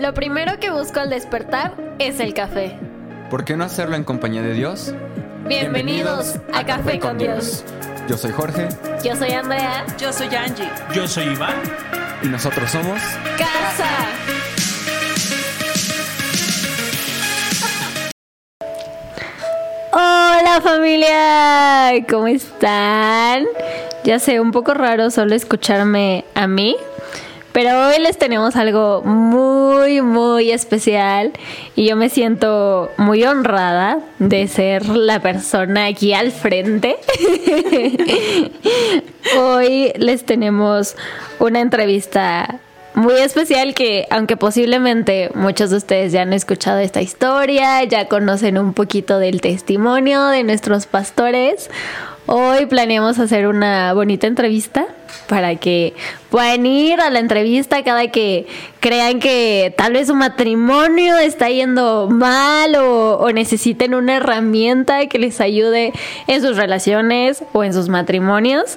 Lo primero que busco al despertar es el café. ¿Por qué no hacerlo en compañía de Dios? Bienvenidos, a, Café con Dios. Yo soy Jorge Yo soy Andrea. Yo soy Angie. Yo soy Iván. y nosotros somos... Casa. Hola familia, ¿cómo están? Ya sé, un poco raro solo escucharme a mí, pero hoy les tenemos algo muy, muy especial y yo me siento muy honrada de ser la persona aquí al frente. hoy les tenemos una entrevista muy especial que, aunque posiblemente muchos de ustedes ya han escuchado esta historia, ya conocen un poquito del testimonio de nuestros pastores, hoy planeamos hacer una bonita entrevista para que puedan ir a la entrevista cada que crean que tal vez su matrimonio está yendo mal o, necesiten una herramienta que les ayude en sus relaciones o en sus matrimonios.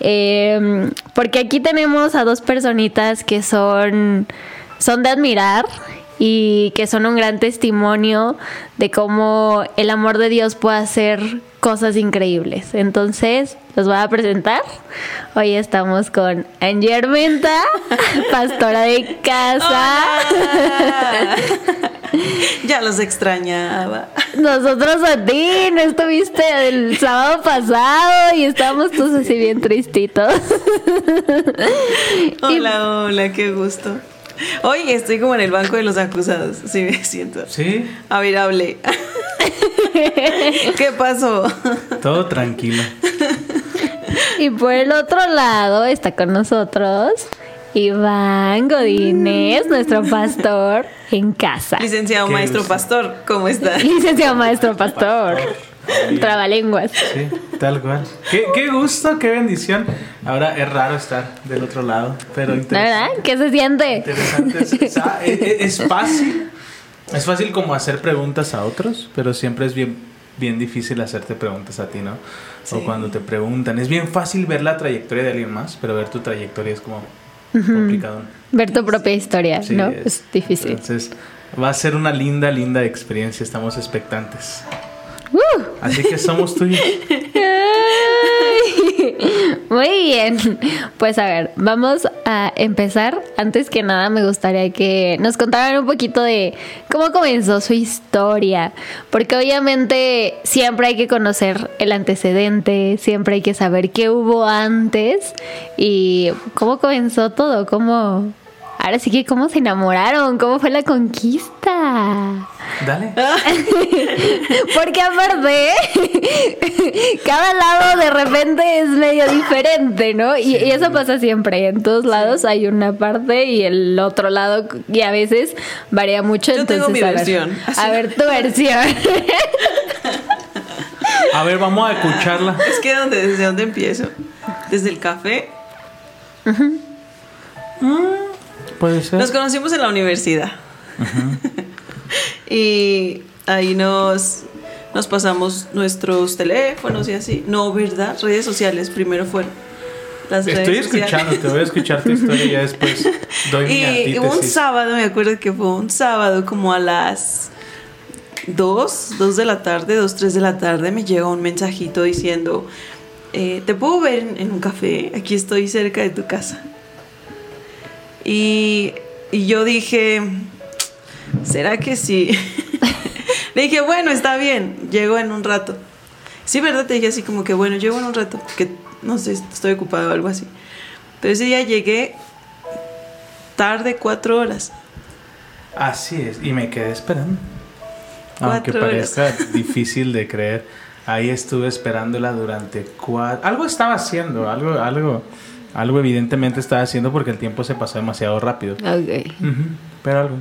Eh, porque aquí tenemos a dos personitas que son, son de admirar y que son un gran testimonio de cómo el amor de Dios puede hacer cosas increíbles. Entonces, los voy a presentar. Hoy estamos con Angie Armenta, pastora de casa. Hola. ya los extrañaba. Nosotros a ti, no estuviste el sábado pasado y estábamos todos así bien tristitos. Hola, hola, qué gusto. Hoy estoy como en el banco de los acusados, sí me siento. Sí, A ver, hable. ¿Qué pasó? todo tranquilo. Y por el otro lado está con nosotros Iván Godínez, nuestro pastor en casa. Licenciado maestro gusto. pastor, ¿cómo está? Licenciado maestro pastor. Trabalenguas. Sí, tal cual. Qué, qué gusto, qué bendición. Ahora es raro estar del otro lado, pero ¿La interesante. verdad? ¿Qué se siente? Interesante. Es, es- ah, es- es fácil. Es fácil como hacer preguntas a otros, pero siempre es bien, bien difícil hacerte preguntas a ti, ¿no? Sí. O cuando te preguntan. Es bien fácil ver la trayectoria de alguien más, pero ver tu trayectoria es como complicado. Ver tu propia historia, Sí, ¿no? Es difícil. Entonces, va a ser una linda, linda experiencia. Estamos expectantes. Así que somos tuyos. Muy bien. Pues a ver, vamos a empezar. Antes que nada, me gustaría que nos contaran un poquito de cómo comenzó su historia. Porque obviamente siempre hay que conocer el antecedente, siempre hay que saber qué hubo antes y cómo comenzó todo, cómo... Ahora sí que cómo se enamoraron, cómo fue la conquista. Dale. Porque aparte, cada lado de repente es medio diferente, ¿no? Y, y eso pasa siempre. En todos lados hay una parte y el otro lado, y a veces varía mucho. Yo tengo entonces, mi a ver, versión. A ver, tu versión. A ver, vamos a escucharla. Es que ¿dónde, ¿desde dónde empiezo? ¿Desde el café? Puede ser. Nos conocimos en la universidad. y ahí nos, nos pasamos nuestros teléfonos y así. No, ¿verdad? Redes sociales primero fueron. Las Estoy redes sociales. escuchando, te voy a escuchar tu historia y ya después doy mi Y un antítesis. sábado, me acuerdo que fue un sábado como a las 2, 2 de la tarde, 2, 3 de la tarde, me llega un mensajito diciendo, eh, te puedo ver en, en un café, aquí estoy cerca de tu casa. Y, y yo dije, ¿será que sí? Le dije, bueno, está bien, llego en un rato. Sí, ¿verdad? Te dije así como que, bueno, llego en un rato, que no sé, estoy ocupado o algo así. Pero ese día llegué tarde cuatro horas. Así es, y me quedé esperando. Aunque horas. parezca difícil de creer, ahí estuve esperándola durante cuatro... Algo estaba haciendo, algo, algo, algo evidentemente estaba haciendo porque el tiempo se pasó demasiado rápido. Ok. Ujú, pero algo.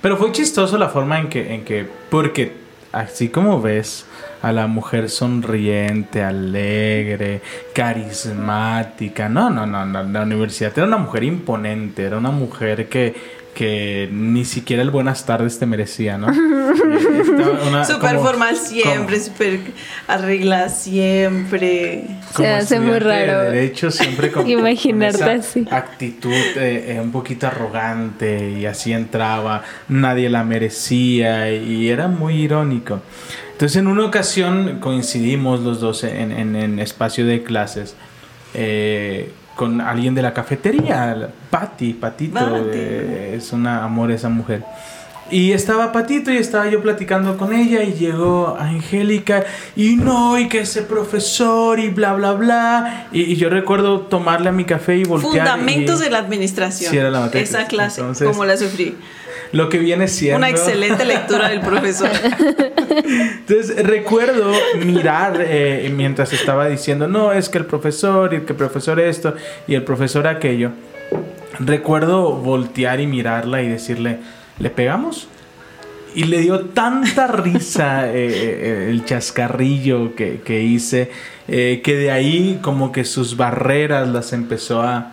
Pero fue chistoso la forma en que, en que, porque así como ves a la mujer sonriente, alegre, carismática, no, no, no, no, la universidad era una mujer imponente, era una mujer que, que ni siquiera el buenas tardes te merecía, ¿no? Eh, una- Súper como- formal siempre, súper arreglada siempre. como Se hace muy estudiante de raro derecho siempre con, imaginarte con esa así. actitud eh, eh, un poquito arrogante y así entraba nadie la merecía y era muy irónico entonces en una ocasión coincidimos los dos en, en, en espacio de clases eh, con alguien de la cafetería Patti Patito Pati. eh, es una amor esa mujer y estaba Patito y estaba yo platicando con ella y llegó Angélica y no, y que ese profesor y bla, bla, bla. Y, y yo recuerdo tomarle a mi café y voltear. Fundamentos y- de la administración. Sí, era la materia. Esa clase, Entonces- como la sufrí. Lo que viene siendo... Una excelente lectura del profesor. Entonces recuerdo mirar eh, mientras estaba diciendo, no, es que el profesor y el que el profesor esto y el profesor aquello. Recuerdo voltear y mirarla y decirle, ¿le pegamos? Y le dio tanta risa eh, eh, el chascarrillo que, que hice, eh, que de ahí como que sus barreras las empezó a,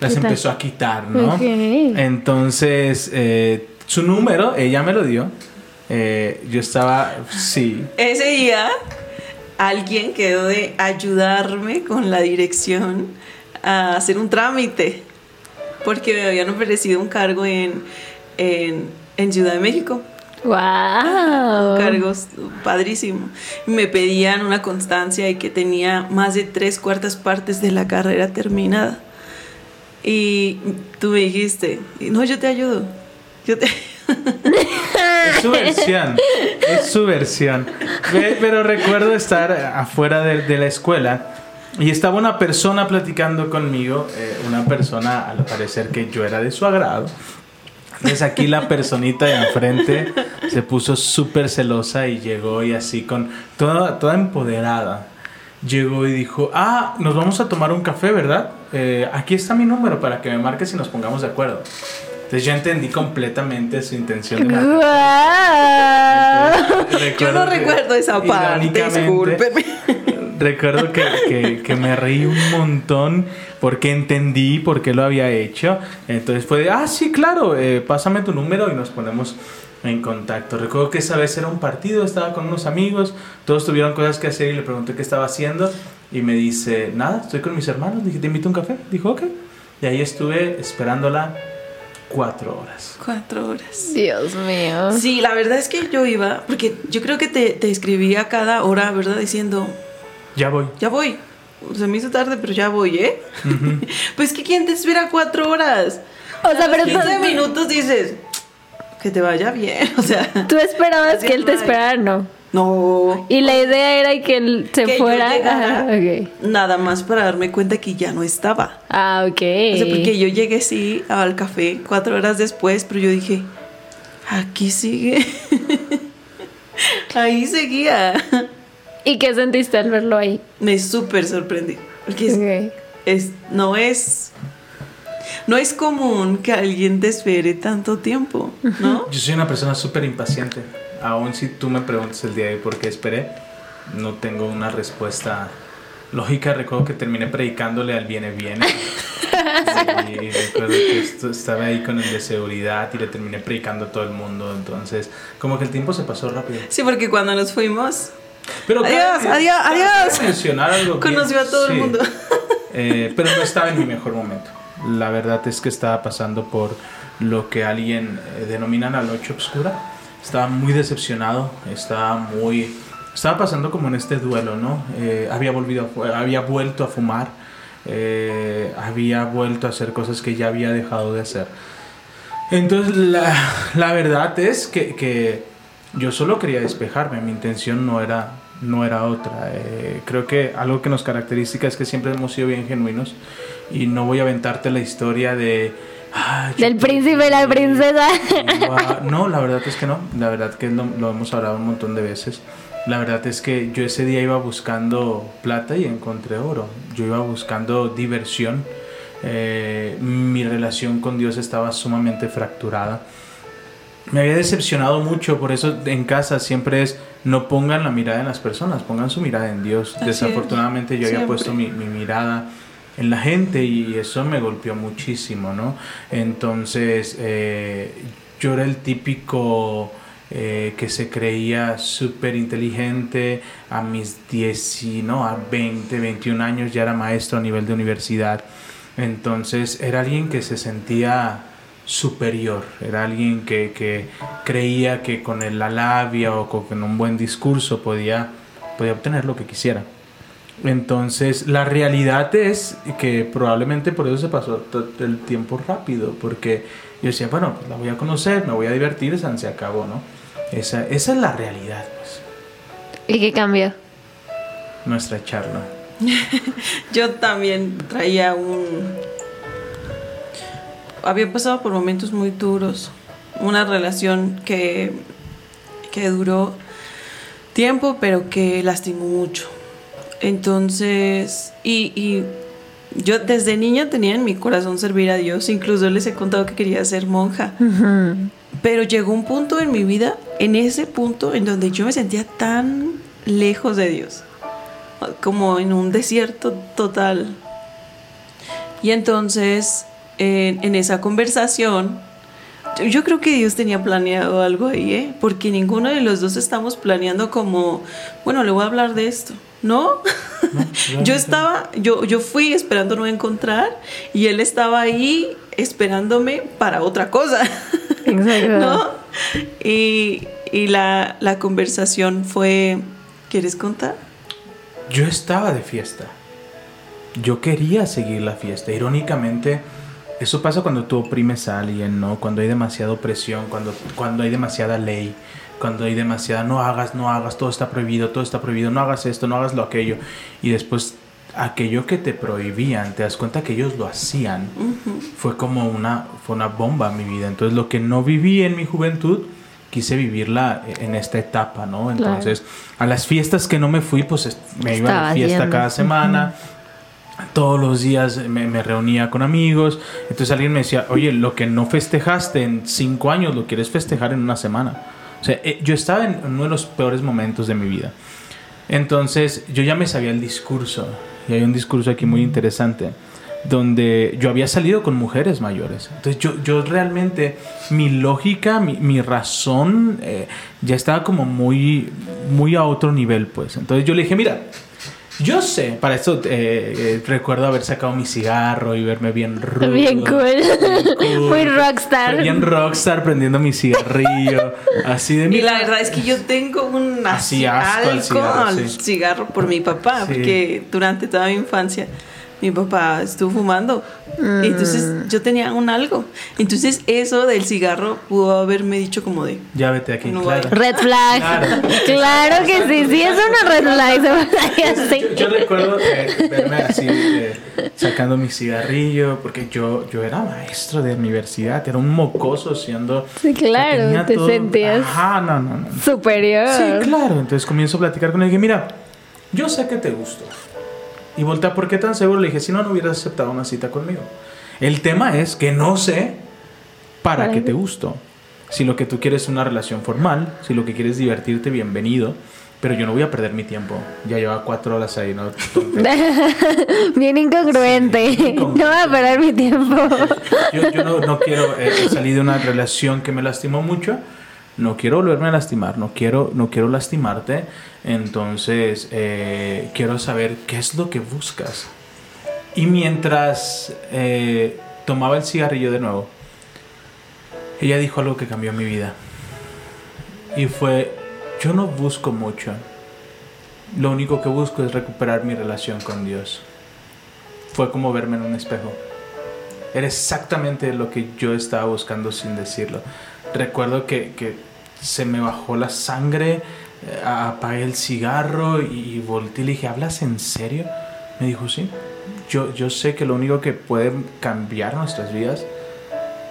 las Quitar. empezó a quitar, ¿no? Ok. Entonces, eh, su número, ella me lo dio. Eh, yo estaba, sí, Ese día, alguien quedó de ayudarme con la dirección a hacer un trámite. Porque me habían ofrecido un cargo en, en, en Ciudad de México. ¡Wow! cargos padrísimo. Me pedían una constancia y que tenía más de tres cuartas partes de la carrera terminada. Y tú me dijiste, no, yo te ayudo. Es su versión, es su versión. Ve- Pero recuerdo estar afuera de, de la escuela y estaba una persona platicando conmigo, eh, una persona al parecer que yo era de su agrado. Entonces aquí la personita de enfrente se puso súper celosa y llegó y así con toda, toda empoderada. Llegó y dijo, ah, nos vamos a tomar un café, ¿verdad? Eh, aquí está mi número para que me marques y nos pongamos de acuerdo. Entonces yo entendí completamente su intención de. Yo no que, recuerdo esa parte, discúlpeme. Recuerdo que, que- que me reí un montón porque entendí por qué lo había hecho. Entonces fue de, ah, sí, claro, eh, pásame tu número y nos ponemos en contacto. Recuerdo que esa vez era un partido, estaba con unos amigos, todos tuvieron cosas que hacer y le pregunté qué estaba haciendo y me dice, nada, estoy con mis hermanos, dije, te invito a un café. Dijo, ok. Y ahí estuve esperándola cuatro horas. Cuatro horas. Dios mío. Sí, la verdad es que yo iba, porque yo creo que te, te escribía cada hora, ¿verdad? Diciendo, Ya voy. ya voy. Se me hizo tarde, pero ya voy, ¿eh? pues que quién te espera cuatro horas. O sea, pero 15 tú- minutos dices, que te vaya bien, o sea, Tú esperabas que él te es, esperara, no. No. Y la idea era que él se Que yo fuera. llegara. Ajá, ok. Nada más para darme cuenta que ya no estaba. Ah, ok. O sea, porque yo llegué sí al café cuatro horas después, pero yo dije, aquí sigue. Ahí seguía. ¿Y qué sentiste al verlo ahí? Me súper sorprendí. Porque es, es- no es. No es común que alguien te espere tanto tiempo, ¿no? Yo soy una persona súper impaciente. Aún si tú me preguntas el día de hoy por qué esperé, no tengo una respuesta lógica. Recuerdo que terminé predicándole al viene viene. Y recuerdo que estaba ahí con el de seguridad y le terminé predicando a todo el mundo. Entonces, como que el tiempo se pasó rápido. Sí, porque cuando nos fuimos, Pero Adiós, cabe- adiós, adiós. mencionar algo bien- conoció a todo el mundo. Eh, pero no estaba en mi mejor momento. La verdad es que estaba pasando por lo que alguien eh, denomina la noche oscura. Estaba muy decepcionado, estaba muy... Estaba pasando como en este duelo, ¿no? Eh, había, volvido había vuelto a fumar, eh, había vuelto a hacer cosas que ya había dejado de hacer. Entonces, la, la verdad es que, que yo solo quería despejarme, mi intención no era, no era otra. Eh, creo que algo que nos caracteriza es que siempre hemos sido bien genuinos y no voy a aventarte la historia de... "Ah, yo Del príncipe y la princesa. No, la verdad es que no. La verdad que lo, lo hemos hablado un montón de veces. La verdad es que yo ese día iba buscando plata y encontré oro. Yo iba buscando diversión. Eh, mi relación con Dios estaba sumamente fracturada. Me había decepcionado mucho, por eso en casa siempre es no pongan la mirada en las personas, pongan su mirada en Dios. Así es. Desafortunadamente yo había Siempre. puesto mi, mi mirada en la gente y eso me golpeó muchísimo, ¿no? Entonces, eh, yo era el típico eh, que se creía súper inteligente a mis 10, no, a 20, 21 años ya era maestro a nivel de universidad. Entonces era alguien que se sentía superior, era alguien que, que creía que con la labia o con un buen discurso podía, podía obtener lo que quisiera. Entonces, la realidad es que probablemente por eso se pasó el tiempo rápido, porque yo decía, bueno, pues la voy a conocer, me voy a divertir, se acabó, ¿no? Esa, esa es la realidad, pues. ¿Y qué cambió? Nuestra charla. yo también traía un... Había pasado por momentos muy duros, una relación que, que duró tiempo, pero que lastimó mucho entonces, y, yo desde niña tenía en mi corazón servir a Dios, incluso les he contado que quería ser monja. Pero llegó un punto en mi vida, en ese punto, en donde yo me sentía tan lejos de Dios, como en un desierto total. Y entonces, en, esa conversación, yo creo que Dios tenía planeado algo ahí, ¿eh? porque ninguno de los dos estamos planeando como, bueno, le voy a hablar de esto ¿no? yo estaba, yo, yo fui esperando no encontrar y él estaba ahí esperándome para otra cosa. Exacto. ¿No? Y, la, la conversación fue, ¿quieres contar? Yo estaba de fiesta. Yo quería seguir la fiesta. Irónicamente, eso pasa cuando tú oprimes a alguien, ¿no? Cuando hay demasiada presión, cuando, cuando hay demasiada ley cuando hay demasiada, no hagas, no hagas, todo está prohibido, todo está prohibido, no hagas esto, no hagas lo aquello. Y después aquello que te prohibían, te das cuenta que ellos lo hacían. Fue como una, fue una bomba en mi vida. Entonces lo que no viví en mi juventud, quise vivirla en esta etapa, ¿no? Entonces, a las fiestas que no me fui, pues me iba a fiesta cada semana. Todos los días me, reunía con amigos. Entonces alguien me decía, oye, lo que no festejaste en cinco años, lo quieres festejar en una semana. O sea, eh, yo estaba en uno de los peores momentos de mi vida. Entonces, yo ya me sabía el discurso. Y hay un discurso aquí muy interesante donde yo había salido con mujeres mayores. Entonces yo, yo realmente, mi lógica, mi, mi razón eh, ya estaba como muy, muy a otro nivel, pues. Entonces yo le dije, mira, yo sé, para eso eh, eh, recuerdo haber sacado mi cigarro y verme bien rudo. Bien cool. Muy rockstar. Bien rockstar prendiendo mi cigarrillo. así de Y la verdad es que yo tengo un así asco al cigarro, por mi papá, porque durante toda mi infancia mi papá estuvo fumando. Mm. Entonces yo tenía un algo. Entonces eso del cigarro pudo haberme dicho como de... Ya vete aquí. Red flag. Claro. que sí, sí es una red flag. Yo, recuerdo eh, verme así eh, sacando mi cigarrillo porque yo, yo era maestro de universidad, era un mocoso siendo... Sí, claro, te sentías... Ajá, no, no, no. Superior. Sí, claro. Entonces comienzo a platicar con él y dije, mira, yo sé que te gusto. Y voltea, ¿por qué tan seguro? Le dije, si no, no hubieras aceptado una cita conmigo. El tema es que no sé para, qué te gusto. Si lo que tú quieres es una relación formal, si lo que quieres es divertirte, bienvenido. Pero yo no voy a perder mi tiempo. Ya lleva cuatro horas ahí, ¿no? Bien incongruente. No voy a perder mi tiempo. yo, no, quiero eh, salir de una relación que me lastimó mucho no quiero volverme a lastimar, no quiero, no quiero lastimarte, entonces eh, quiero saber qué es lo que buscas. Y mientras eh, tomaba el cigarrillo de nuevo, ella dijo algo que cambió mi vida. Y fue, yo no busco mucho, lo único que busco es recuperar mi relación con Dios. Fue como verme en un espejo. Era exactamente lo que yo estaba buscando sin decirlo. Recuerdo que, que se me bajó la sangre, eh, apagué el cigarro y volteé y le dije, ¿hablas en serio? Me dijo, sí. Yo, yo sé que lo único que puede cambiar nuestras vidas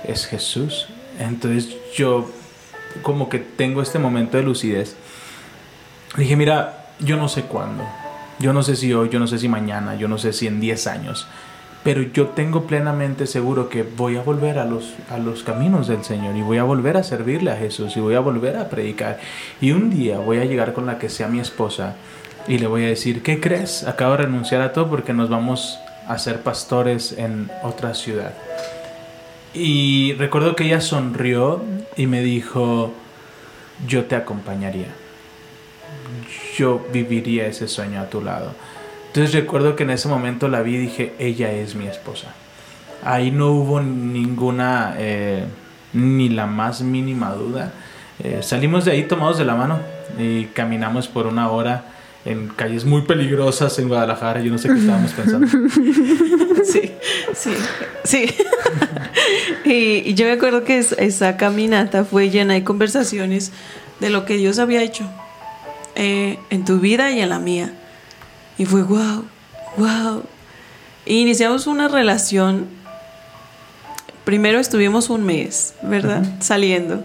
es Jesús. Entonces yo como que tengo este momento de lucidez. Dije, mira, yo no sé cuándo. Yo no sé si hoy, yo no sé si mañana, yo no sé si en 10 años pero yo tengo plenamente seguro que voy a volver a los, a los caminos del Señor y voy a volver a servirle a Jesús y voy a volver a predicar. Y un día voy a llegar con la que sea mi esposa y le voy a decir, ¿qué crees? Acabo de renunciar a todo porque nos vamos a ser pastores en otra ciudad. Y recuerdo que ella sonrió y me dijo, yo te acompañaría. Yo viviría ese sueño a tu lado. Entonces recuerdo que en ese momento la vi y dije, ella es mi esposa. Ahí no hubo ninguna, eh, ni la más mínima duda. Eh, salimos de ahí tomados de la mano y caminamos por una hora en calles muy peligrosas en Guadalajara. Yo no sé qué estábamos pensando. Sí, sí, sí. y, yo me acuerdo que es- esa caminata fue llena de conversaciones de lo que Dios había hecho eh, en tu vida y en la mía. Y fue wow, wow. Y iniciamos una relación. Primero estuvimos un mes, ¿verdad? Saliendo.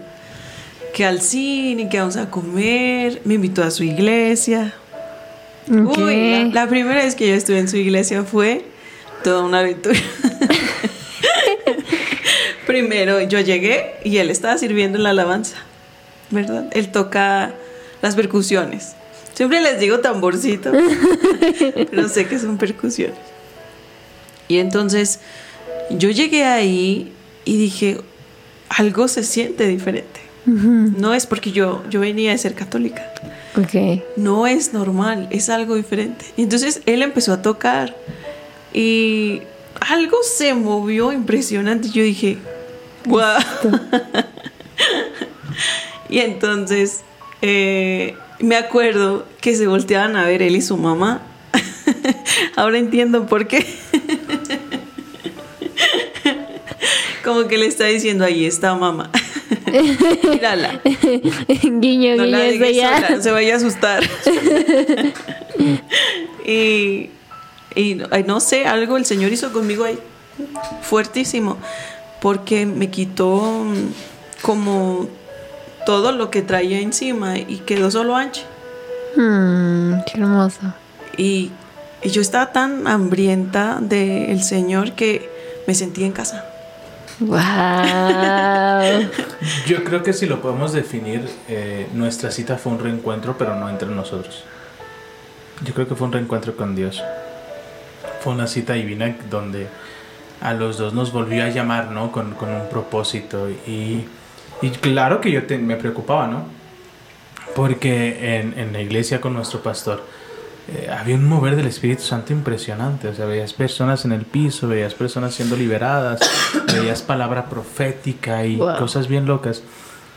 Que al cine, que vamos a comer. Me invitó a su iglesia. Uy, la, la primera vez que yo estuve en su iglesia fue toda una aventura. Primero yo llegué y él estaba sirviendo en la alabanza, ¿verdad? Él toca las percusiones. Siempre les digo tamborcito, pero sé que son percusiones. Y entonces yo llegué ahí y dije, algo se siente diferente. No es porque yo, yo venía de ser católica Ok. no es normal, es algo diferente. Y entonces él empezó a tocar y algo se movió impresionante. Yo dije, wow. y entonces eh, me acuerdo que se volteaban a ver él y su mamá. Ahora entiendo por qué. Como que le está diciendo, ahí está mamá. Mírala. guiño, No guiño, la ella. sola, se vaya a asustar. y, y no sé, algo el Señor hizo conmigo ahí fuertísimo, porque me quitó mm, como todo lo que traía encima y quedó solo ancho. Mm, qué hermoso. Y, y yo estaba tan hambrienta del Señor que me sentí en casa. Wow. Yo creo que si lo podemos definir, eh, nuestra cita fue un reencuentro, pero no entre nosotros. Yo creo que fue un reencuentro con Dios. Fue una cita divina donde a los dos nos volvió a llamar, ¿no? Con, con un propósito. Y, y claro que yo te- me preocupaba, ¿no? Porque en, en la iglesia con nuestro pastor eh, había un mover del Espíritu Santo impresionante. O sea, veías personas en el piso, veías personas siendo liberadas, veías palabra profética y Wow. cosas bien locas.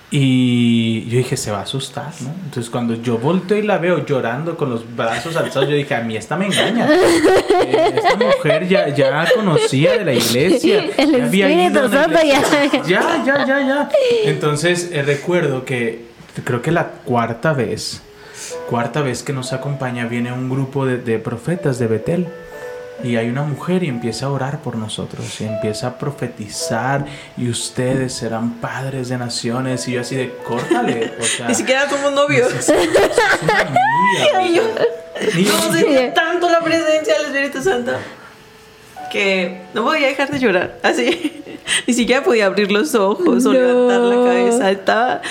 Y yo dije, se va a asustar, ¿no? Entonces cuando yo volteo y la veo llorando con los brazos alzados, yo dije, a mí esta me engaña. Eh, mujer ya, ya conocía de la iglesia. El ya había ido Espíritu a una Santo iglesia. ya. Ya, ya, ya, ya. Entonces eh, recuerdo que creo que la cuarta vez, cuarta vez que nos acompaña viene un grupo de, de profetas de Betel. Y hay una mujer y empieza a orar por nosotros y empieza a profetizar y ustedes serán padres de naciones y yo así de córtale, o sea, Ni siquiera somos novios. es, es una amiga, yo- Ni- No sentía tanto la presencia del Espíritu Santo que no podía dejar de llorar. Así, ni siquiera podía abrir los ojos o No. levantar la cabeza. Estaba.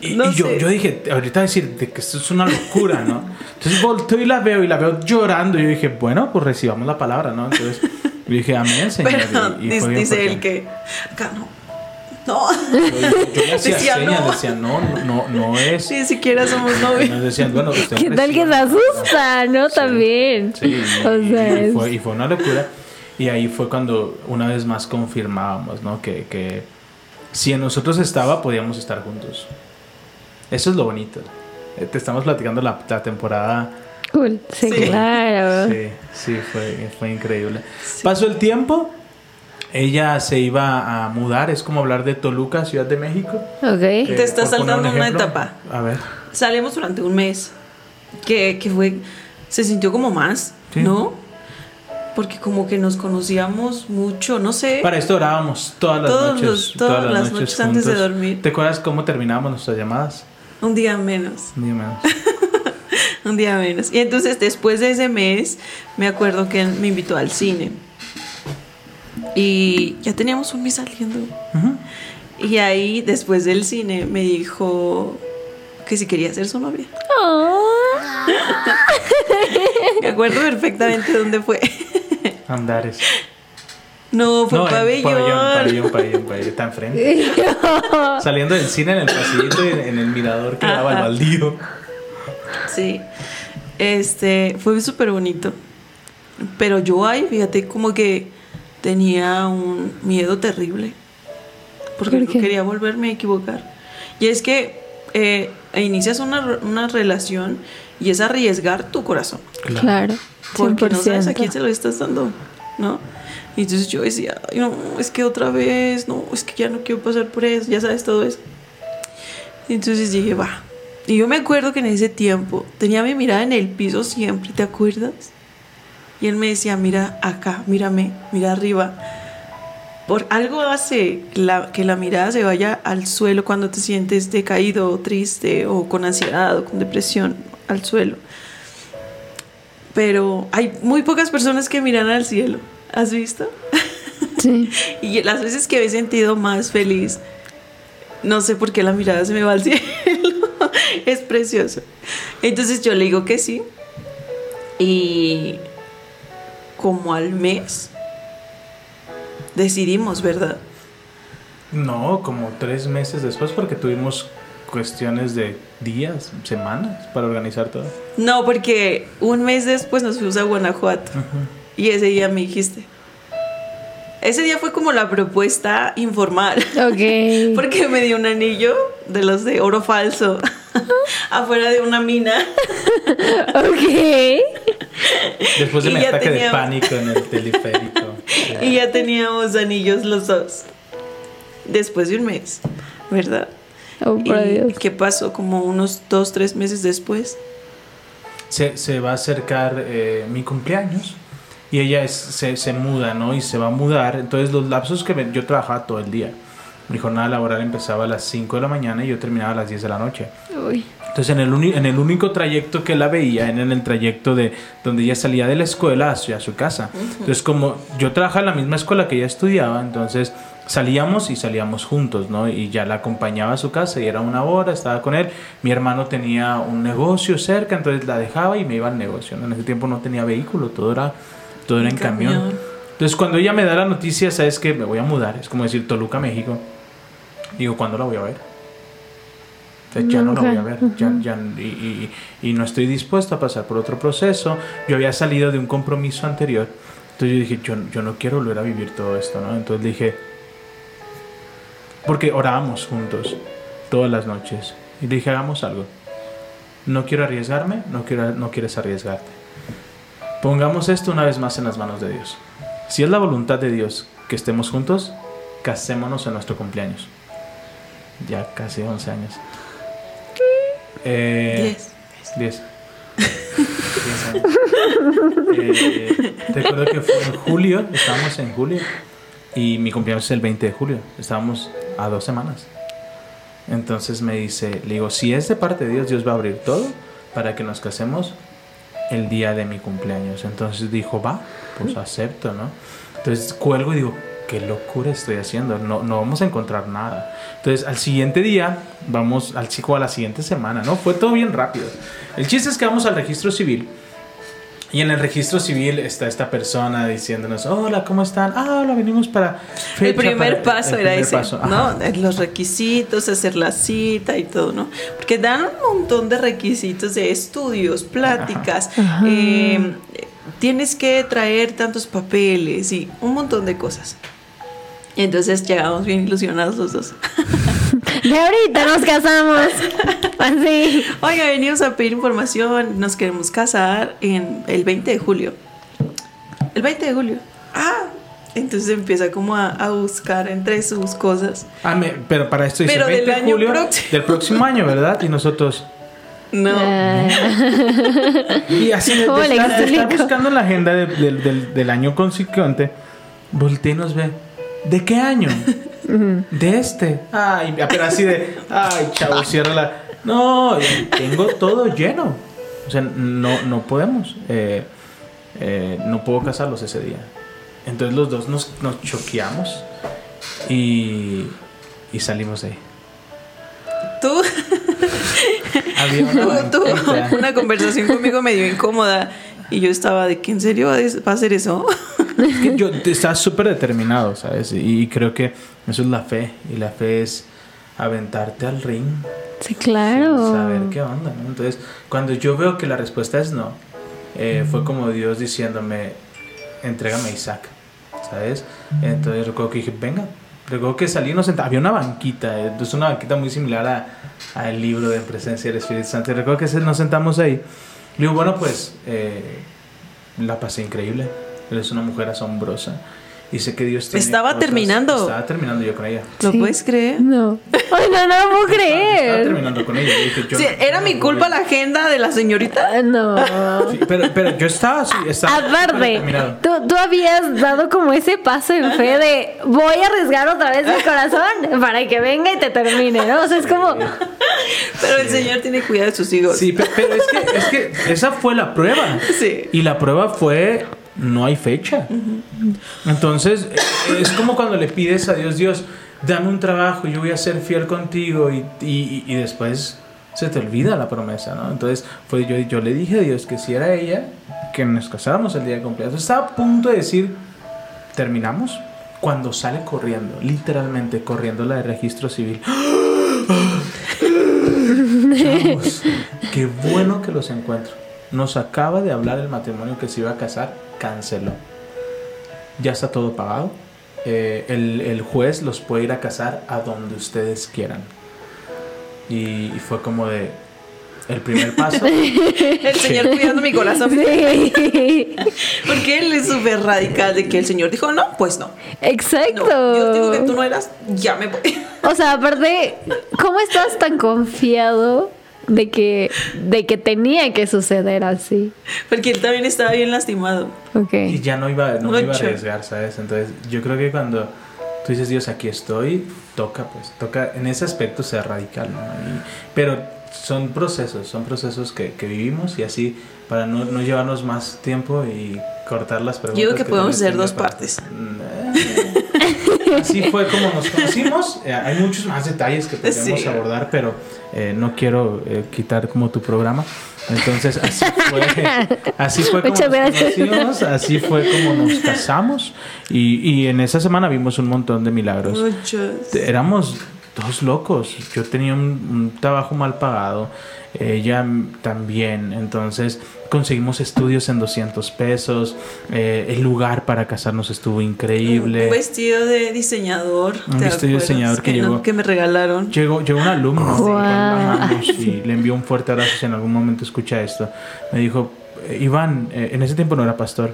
Y, no y yo, sé. yo dije, ahorita decir de que esto es una locura, ¿no? Entonces volteo y la veo y la veo llorando. Y yo dije, bueno, pues recibamos la palabra, ¿no? Entonces yo dije, amén, Señor. Pero y, y dice, él que. Acá no. No. Yo, yo le hacía Decía señas, no. decía, no, no, no, no es. Ni siquiera somos Y novios. nos decían, bueno, usted ¿Qué tal que se asusta, no? También. Sí, y, O sea, y fue, y fue una locura. Y ahí fue cuando una vez más confirmábamos, ¿no? Que, que si en nosotros estaba, podíamos estar juntos. Eso es lo bonito. Eh, Te estamos platicando la, la temporada. Cool. Sí, Sí. claro. Sí, sí, fue, fue increíble. Pasó el tiempo. Ella se iba a mudar. Es como hablar de Toluca, Ciudad de México. Ok. Eh, Te estás un saltando una etapa. A ver. Salimos durante un mes. Que, que fue. Se sintió como más, Sí. ¿no? Porque como que nos conocíamos mucho, no sé. Para esto orábamos todas las Todos noches. los- todas las noches antes de dormir. ¿Te acuerdas cómo terminábamos nuestras llamadas? Un día menos. Ni menos. Un día menos. Y entonces después de ese mes, me acuerdo que él me invitó al cine. Y ya teníamos un mes saliendo. Y ahí, después del cine, me dijo que si quería ser su novia. Oh. Me acuerdo perfectamente dónde fue. Andares. No, fue no, pabellón. pabellón, pabellón, pabellón, pabellón, está enfrente. Saliendo del cine en el pasillito y en el mirador que daba al baldío. Sí. Este, fue súper bonito. Pero yo ahí, fíjate, como que tenía un miedo terrible. Porque ¿Por no qué? quería volverme a equivocar. Y es que eh, inicias una, una relación y es arriesgar tu corazón. Claro. Porque no sabes a 100%. quién se lo estás dando, ¿no? Y entonces yo decía, "Ay, no, es que otra vez, no, es que ya no quiero pasar por eso, ya sabes todo eso. Y entonces dije, va. Y yo me acuerdo que en ese tiempo tenía mi mirada en el piso siempre, ¿te acuerdas? Y él me decía, mira acá, mírame, mira arriba. Por algo hace la- que la mirada se vaya al suelo cuando te sientes decaído, o triste, o con ansiedad, o con depresión, al suelo pero hay muy pocas personas que miran al cielo. ¿Has visto? Sí. Y las veces que me he sentido más feliz, no sé por qué la mirada se me va al cielo. es precioso. Entonces yo le digo que sí. Y como al mes decidimos, ¿verdad? No, como tres meses después, porque tuvimos cuestiones de días, semanas para organizar todo. No, porque un mes después nos fuimos a Guanajuato. Y ese día me dijiste. Ese día fue como la propuesta informal. Ok. Porque me dio un anillo de los de oro falso afuera de una mina. Ok. Después de Y mi ataque de pánico en el teleférico. Y ya teníamos anillos los dos. Después de un mes, ¿verdad? Oh, por ¿Y Dios. qué pasó? Como unos dos, tres meses después. se, se va a acercar eh, mi cumpleaños y ella es- se, se muda, ¿no? Y se va a mudar. Entonces los lapsos que me- yo trabajaba todo el día. Mi jornada laboral empezaba a las 5 de la mañana y yo terminaba a las 10 de la noche. Uy. Entonces en el, uni- en el único trayecto que la veía era en el trayecto de donde ella salía de la escuela hacia su casa. Entonces como yo trabajaba en la misma escuela que ella estudiaba, entonces salíamos y salíamos juntos, ¿no? Y ya la acompañaba a su casa y era una hora, estaba con él. Mi hermano tenía un negocio cerca, entonces la dejaba y me iba al negocio. ¿no? En ese tiempo no tenía vehículo, todo era, todo era en camión. camión. Entonces cuando ella me da la noticia, sabes que me voy a mudar, es como decir Toluca, México. Digo, ¿cuándo la voy a ver? O sea, ya no la voy a ver, ya, ya- y, y- y no estoy dispuesto a pasar por otro proceso. Yo había salido de un compromiso anterior, entonces yo dije, yo, yo no quiero volver a vivir todo esto, ¿no? Entonces dije, porque orábamos juntos todas las noches, y dije, hagamos algo. No quiero arriesgarme, no, quiero, no quieres arriesgarte. Pongamos esto una vez más en las manos de Dios. Si es la voluntad de Dios que estemos juntos, casémonos en nuestro cumpleaños. Ya casi 11 años. Eh, Diez. 10. 10 años. Eh, recuerdo que fue en julio, estábamos en julio, y mi cumpleaños es el 20 de julio, estábamos a dos semanas. Entonces me dice, le digo, si es de parte de Dios, Dios va a abrir todo para que nos casemos el día de mi cumpleaños. Entonces dijo, va, pues acepto, ¿no? Entonces cuelgo y digo, qué locura estoy haciendo, no, no vamos a encontrar nada. Entonces al siguiente día, vamos al chico a la siguiente semana, ¿no? Fue todo bien rápido. El chiste es que vamos al registro civil. Y en el registro civil está esta persona diciéndonos, hola, ¿cómo están? Ah, hola, venimos para... El primer para-". paso El era primer ese, paso, ¿no? ajá. Los requisitos, hacer la cita y todo, ¿no? Porque dan un montón de requisitos de estudios, pláticas, eh, tienes que traer tantos papeles y un montón de cosas. Y entonces llegamos bien ilusionados los dos. De ahorita nos casamos. Así. Oiga, venimos a pedir información, nos queremos casar en el 20 de julio. El 20 de julio. Ah, entonces empieza como a, a buscar entre sus cosas. Ah, me- pero para esto dice Pero 20 del de año julio próximo. del próximo año, ¿verdad? Y nosotros... No. Ah, Y así de, ¿Cómo de le estar, de estar explico? buscando la agenda de- del- del, del año consiguiente, voltea y nos ve. ¿De qué año? de este. Ay, pero así de, ay, chavo, cierra la. No, tengo todo lleno. O sea, no, no podemos. eh, eh, no puedo casarlos ese día. Entonces los dos nos, nos choqueamos y, y salimos de ahí. Tú, Había una tú, conversación conmigo medio incómoda y yo estaba de que en serio va a des- va a hacer eso. Es que yo estás súper determinado, ¿sabes? Y creo que eso es la fe. Y la fe es aventarte al ring. Sí, claro. sin saber qué onda, ¿no? Entonces, cuando yo veo que la respuesta es no, eh, fue como Dios diciéndome, entrégame a Isaac, ¿sabes? Entonces recuerdo que dije, venga. Recuerdo que salí, nos senta- había una banquita, eh, es una banquita muy similar a- al libro de presencia del Espíritu Santo. Recuerdo que nos sentamos ahí. Le digo, bueno, pues eh, la pasé increíble. Eres una mujer asombrosa. Y sé que Dios tiene Estaba cosas- terminando. Estaba terminando yo con ella. ¿Lo Sí. puedes creer? No. Ay, no, no lo puedo Estaba creer. terminando con ella. Yo dije, yo Sí, no- ¿Era mi no culpa la agenda de la señorita? Ah, No. Sí, pero, pero yo estaba así, estaba Aparte, tú, tú habías dado como ese paso en fe de voy a arriesgar otra vez mi corazón para que venga y te termine, ¿no? O sea, es como, Pero el señor tiene cuidado de sus hijos. Sí, pe- pero es que, es que esa fue la prueba. Sí. Y la prueba fue, no hay fecha. Entonces, eh, es como cuando le pides a Dios, Dios, dame un trabajo, yo voy a ser fiel contigo y, y- y después se te olvida la promesa, ¿no? Entonces, fue yo, yo le dije a Dios que si era ella, que nos casáramos el día de cumpleaños. Estaba a punto de decir, terminamos, cuando sale corriendo, literalmente corriendo la de registro civil. Chavos, qué bueno que los encuentro. Nos acaba de hablar el matrimonio que se iba a casar, canceló. Ya está todo pagado. Eh, el, el juez los puede ir a casar a donde ustedes quieran. Y, y fue como de el primer paso. El señor cuidando mi corazón. sí. Porque él es súper radical de que el señor dijo, no, pues no. Exacto. No, yo digo que tú no eras, ya me voy. O sea, aparte, ¿cómo estás tan confiado de que, de que tenía que suceder así? Porque él también estaba bien lastimado. Ok. y ya no iba, no me iba a arriesgar, ¿sabes? Entonces yo creo que cuando tú dices, Dios, aquí estoy, toca, pues, toca en ese aspecto ser radical, ¿no? Y- pero son procesos, son procesos que, que vivimos y así, para no, no llevarnos más tiempo y cortar las preguntas. Yo digo que podemos tal vez hacer dos para- partes. Así fue como nos conocimos. Eh, hay muchos más detalles que podemos Sí. abordar, pero eh, no quiero eh, quitar como tu programa. Entonces, así fue, así fue como Muchas nos conocimos, así fue como nos casamos. Y, y en esa semana vimos un montón de milagros. Muchos. Éramos dos locos. Yo tenía un, un trabajo mal pagado, ella también. Entonces conseguimos estudios en 200 pesos. eh, el lugar para casarnos estuvo increíble. Un vestido de diseñador. Un ¿te vestido de diseñador que no- llegó. que me regalaron. Llegó, llegó un alumno Guau. con la amamos y le envió un fuerte abrazo si en algún momento escucha esto. Me dijo, eh, Iván, eh, en ese tiempo no era pastor.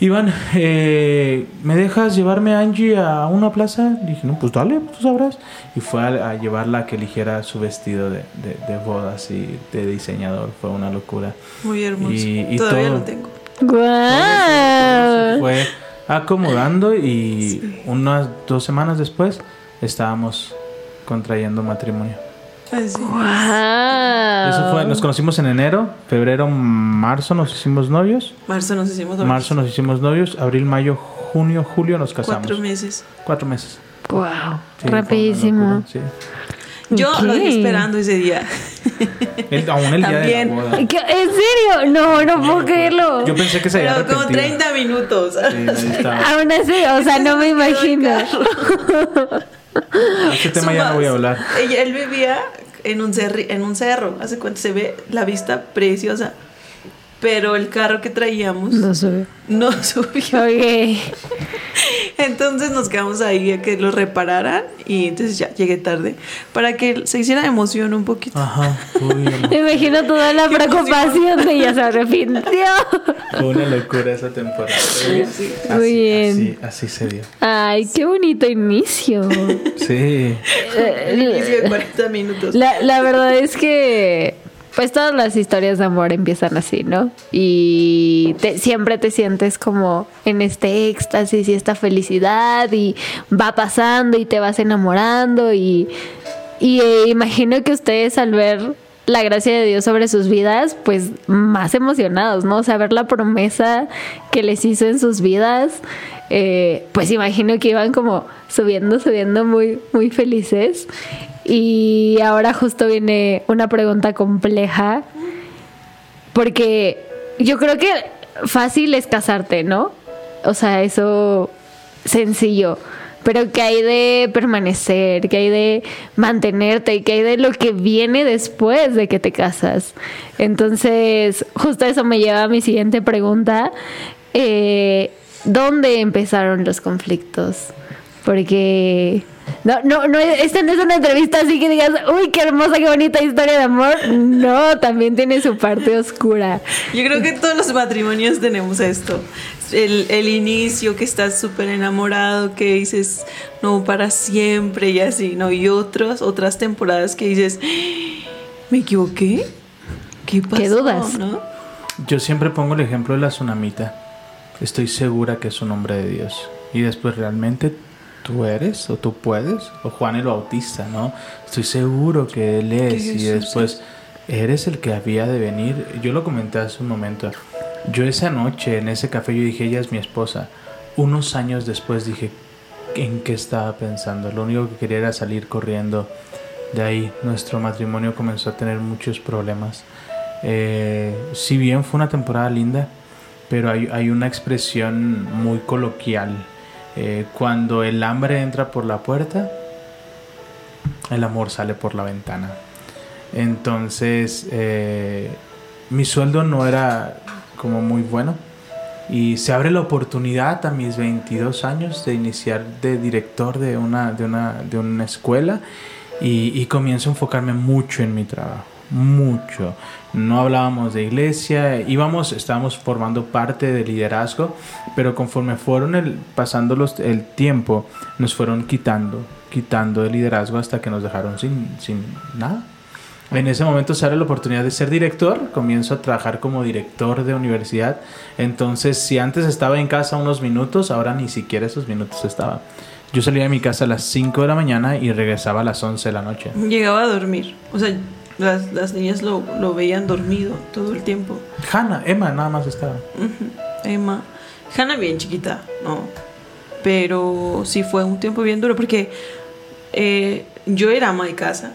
Iván, eh, ¿me dejas llevarme a Angie a una plaza? Dije, no, pues dale, tú sabrás. Y fue a, a llevarla a que eligiera su vestido de, de- de bodas y de diseñador. Fue una locura. Muy hermoso. Y- y Todavía todo. lo tengo. ¡Guau! Fue acomodando y unas dos semanas después estábamos contrayendo matrimonio. Así. ¡Guau! Eso fue, nos conocimos en enero, febrero, marzo nos hicimos novios, Marzo nos hicimos novios. marzo nos hicimos novios, abril, mayo, junio, julio nos casamos. Cuatro meses. Cuatro meses. ¡Guau! Sí, Rapidísimo. sí. Yo lo Ok. dejé esperando ese día. El- aún el día También. de la boda. ¿Qué? ¿En serio? No, no puedo creerlo. Yo pensé que se había Pero como arrepentido. 30 minutos. Sí. Aún así, o sea, no me imagino. De Este tema ya no voy a hablar. Ella, él vivía en un, cerri- en un cerro. Hace cuenta se ve la vista preciosa. Pero el carro que traíamos No sube. no subió. Ok. Entonces nos quedamos ahí a que lo repararan. Y entonces ya llegué tarde. Para que se hiciera emoción un poquito. Ajá, uy. Me imagino toda la preocupación de ella se arrepintió. fue una locura esa temporada. Pero bien, Sí. así- Muy bien. Así, así se dio. Ay, qué bonito inicio. Sí. El inicio de 40 minutos. La, la verdad es que, pues todas las historias de amor empiezan así, ¿no? Y siempre te sientes como en este éxtasis y esta felicidad y va pasando y te vas enamorando y, y eh, imagino que ustedes al ver la gracia de Dios sobre sus vidas, pues más emocionados, ¿no? O sea, ver la promesa que les hizo en sus vidas, eh, pues imagino que iban como subiendo, subiendo muy, muy felices. Y ahora justo viene una pregunta compleja, porque yo creo que fácil es casarte, ¿no? o sea, eso sencillo. Pero que hay de permanecer, que hay de mantenerte, que hay de lo que viene después de que te casas. Entonces, justo eso me lleva a mi siguiente pregunta. Eh, ¿Dónde empezaron los conflictos? Porque no, no, no, esta no es una entrevista así que digas, uy, qué hermosa, qué bonita historia de amor. No, también tiene su parte oscura. Yo creo que todos los matrimonios tenemos esto. El, el inicio, que estás súper enamorado, que dices, no, para siempre y así, ¿no? Y otros, otras temporadas que dices, ¿me equivoqué? ¿Qué pasó? ¿Qué dudas? ¿no? Yo siempre pongo el ejemplo de la tsunamita. Estoy segura que es un hombre de Dios. Y después realmente tú eres o tú puedes. O Juan el Bautista, ¿no? Estoy seguro que él es. Y después eres el que había de venir. Yo lo comenté hace un momento. Yo esa noche en ese café yo dije, ella es mi esposa. Unos años después dije, ¿en qué estaba pensando? Lo único que quería era salir corriendo. De ahí nuestro matrimonio comenzó a tener muchos problemas. Eh, si bien fue una temporada linda, pero hay, hay una expresión muy coloquial. Eh, cuando el hambre entra por la puerta, el amor sale por la ventana. Entonces, eh, mi sueldo no era como muy bueno. Y se abre la oportunidad a mis 22 años de iniciar de director de una, de una, de una escuela y, y comienzo a enfocarme mucho en mi trabajo, mucho. No hablábamos de iglesia, íbamos, estábamos formando parte de liderazgo, pero conforme fueron el, pasando el tiempo, nos fueron quitando, quitando el liderazgo hasta que nos dejaron sin, sin nada. En ese momento se abre la oportunidad de ser director, comienzo a trabajar como director de universidad. Entonces, si antes estaba en casa unos minutos, ahora ni siquiera esos minutos estaba. Yo salía de mi casa a las 5 de la mañana y regresaba a las 11 de la noche. Llegaba a dormir. O sea, las, las niñas lo, lo veían dormido todo el tiempo. Hannah, Emma nada más estaba. Emma. Hannah bien chiquita, ¿no? Pero sí fue un tiempo bien duro porque eh, yo era ama de casa.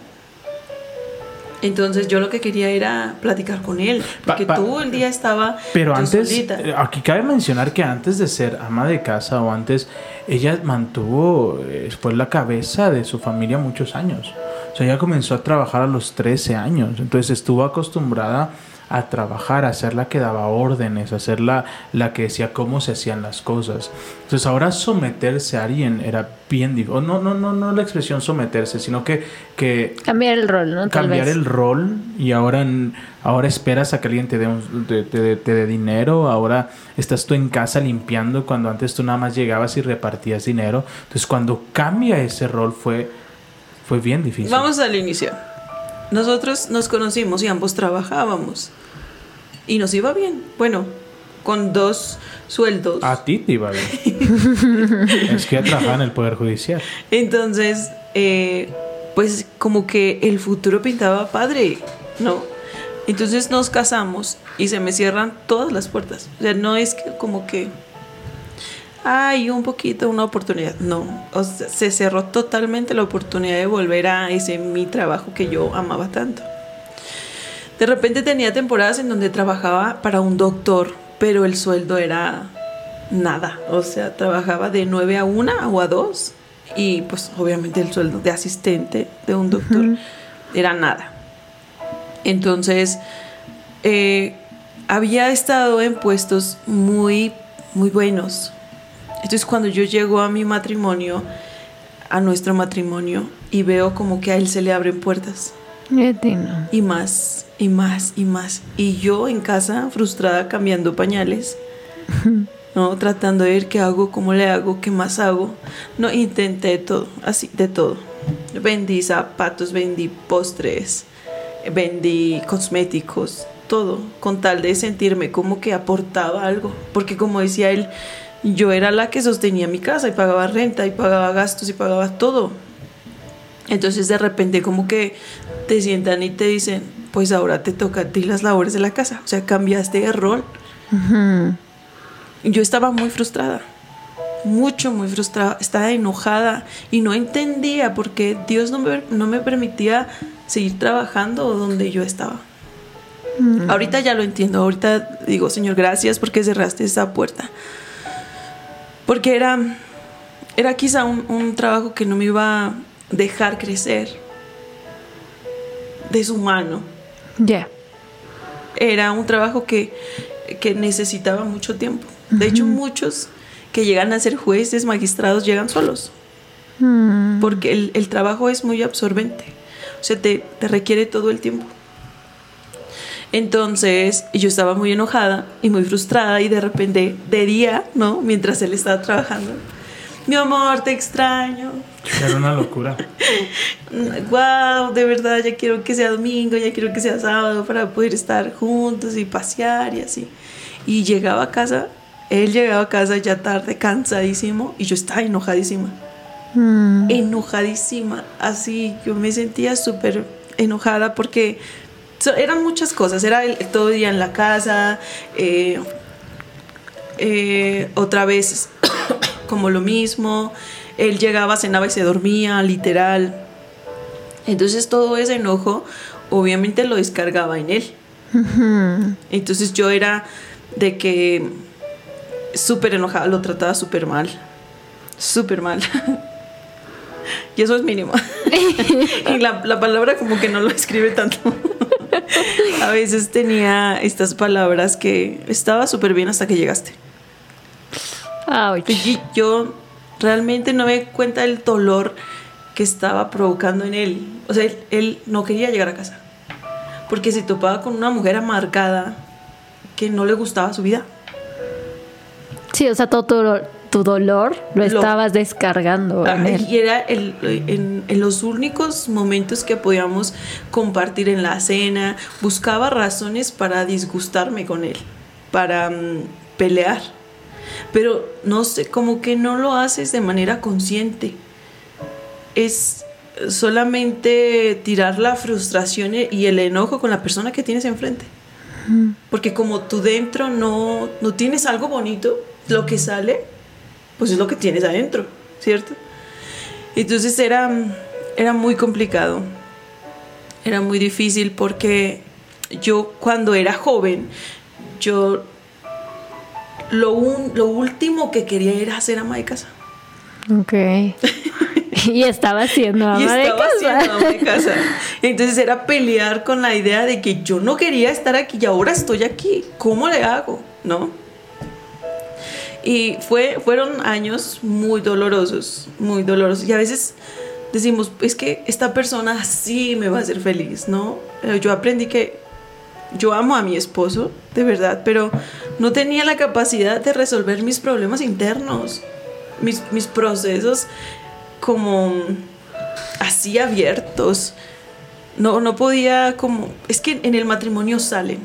Entonces yo lo que quería era platicar con él. Porque pa- todo el día estaba Pero antes, solita. eh, aquí cabe mencionar que antes de ser ama de casa o antes, ella mantuvo, eh, fue la cabeza de su familia muchos años. O sea, ella comenzó a trabajar a los 13 años. Entonces estuvo acostumbrada a trabajar, a ser la que daba órdenes, a ser la, la que decía cómo se hacían las cosas. Entonces ahora someterse a alguien era bien difícil. No, no, no, no la expresión someterse, sino que, que Cambiar el rol, ¿no? Tal cambiar vez. el rol y ahora, ahora esperas a que alguien te dé, un- te, te te dé dinero, ahora estás tú en casa limpiando cuando antes tú nada más llegabas y repartías dinero. Entonces cuando cambia ese rol fue, fue bien difícil. Vamos al inicio. Nosotros nos conocimos y ambos trabajábamos. Y nos iba bien. Bueno, con dos sueldos. A ti te iba bien. es que trabajaba en el Poder Judicial. Entonces, eh, pues como que el futuro pintaba padre, ¿no? Entonces nos casamos y se me cierran todas las puertas. O sea, no es que como que hay un poquito una oportunidad. No, o sea, se cerró totalmente la oportunidad de volver a ese mi trabajo que yo amaba tanto. De repente tenía temporadas en donde trabajaba para un doctor, pero el sueldo era nada. O sea, trabajaba de 9 a 1 o a 2 y pues obviamente el sueldo de asistente de un doctor era nada. Entonces, eh, había estado en puestos muy, muy buenos. Entonces, cuando yo llego a mi matrimonio, a nuestro matrimonio, y veo como que a él se le abren puertas y más y más y más. Y yo en casa frustrada cambiando pañales, ¿no? Tratando de ver qué hago, cómo le hago, qué más hago. No, intenté todo, así, de todo. Vendí zapatos, vendí postres, vendí cosméticos, todo, con tal de sentirme como que aportaba algo. Porque como decía él, yo era la que sostenía mi casa y pagaba renta y pagaba gastos y pagaba todo. Entonces de repente como que te sientan y te dicen, pues ahora te toca a ti las labores de la casa. O sea, cambiaste de rol. Ujú. Yo estaba muy frustrada, mucho, muy frustrada, estaba enojada y no entendía por qué Dios no me, no me permitía seguir trabajando donde yo estaba. Ahorita ya lo entiendo, ahorita digo, Señor, gracias porque cerraste esa puerta. Porque era, era quizá un, un trabajo que no me iba a dejar crecer de su mano. Ya. Era un trabajo que, que necesitaba mucho tiempo. De hecho, muchos que llegan a ser jueces, magistrados, llegan solos. Mm. Porque el, el trabajo es muy absorbente. O sea, te, te requiere todo el tiempo. Entonces, yo estaba muy enojada y muy frustrada y de repente, de día, ¿no? Mientras él estaba trabajando. Mi amor, te extraño. Era una locura. Wow, de verdad, ya quiero que sea domingo, ya quiero que sea sábado para poder estar juntos y pasear y así. Y llegaba a casa, él llegaba a casa ya tarde, cansadísimo, y yo estaba enojadísima. Mm. Enojadísima, así, yo me sentía súper enojada porque so- eran muchas cosas, era el, todo el día en la casa, eh, eh, otra vez como lo mismo, él llegaba, cenaba y se dormía, literal. Entonces todo ese enojo obviamente lo descargaba en él. Entonces yo era de que súper enojada, lo trataba súper mal. Súper mal. y eso es mínimo. y la, la palabra como que no lo escribe tanto. A veces tenía estas palabras que estaba súper bien hasta que llegaste. Ouch. Yo realmente no me di cuenta del dolor que estaba provocando en él. O sea, él, él no quería llegar a casa. Porque se topaba con una mujer amargada que no le gustaba su vida. Sí, o sea, todo tu, tu dolor lo, Lo- estabas descargando en él. Y era el- en, en los únicos momentos que podíamos compartir en la cena, buscaba razones para disgustarme con él, para mm, pelear. Pero no sé, como que no lo haces de manera consciente. Es solamente tirar la frustración y el enojo con la persona que tienes enfrente. Porque como tú dentro no, no tienes algo bonito, lo que sale, pues es lo que tienes adentro, ¿cierto? Entonces era, era muy complicado, era muy difícil porque yo cuando era joven, yo lo, un- lo último que quería era ser ama de casa. Ok. y estaba siendo ama y de estaba casa. siendo ama de casa. Entonces era pelear con la idea de que yo no quería estar aquí y ahora estoy aquí. ¿Cómo le hago? ¿No? Y fue, fueron años muy dolorosos, muy dolorosos. Y a veces decimos, es que esta persona sí me va a hacer feliz, ¿no? Pero Yo aprendí que yo amo a mi esposo, de verdad, pero no tenía la capacidad de resolver mis problemas internos, mis, mis procesos como así abiertos. No, no podía como... Es que en el matrimonio salen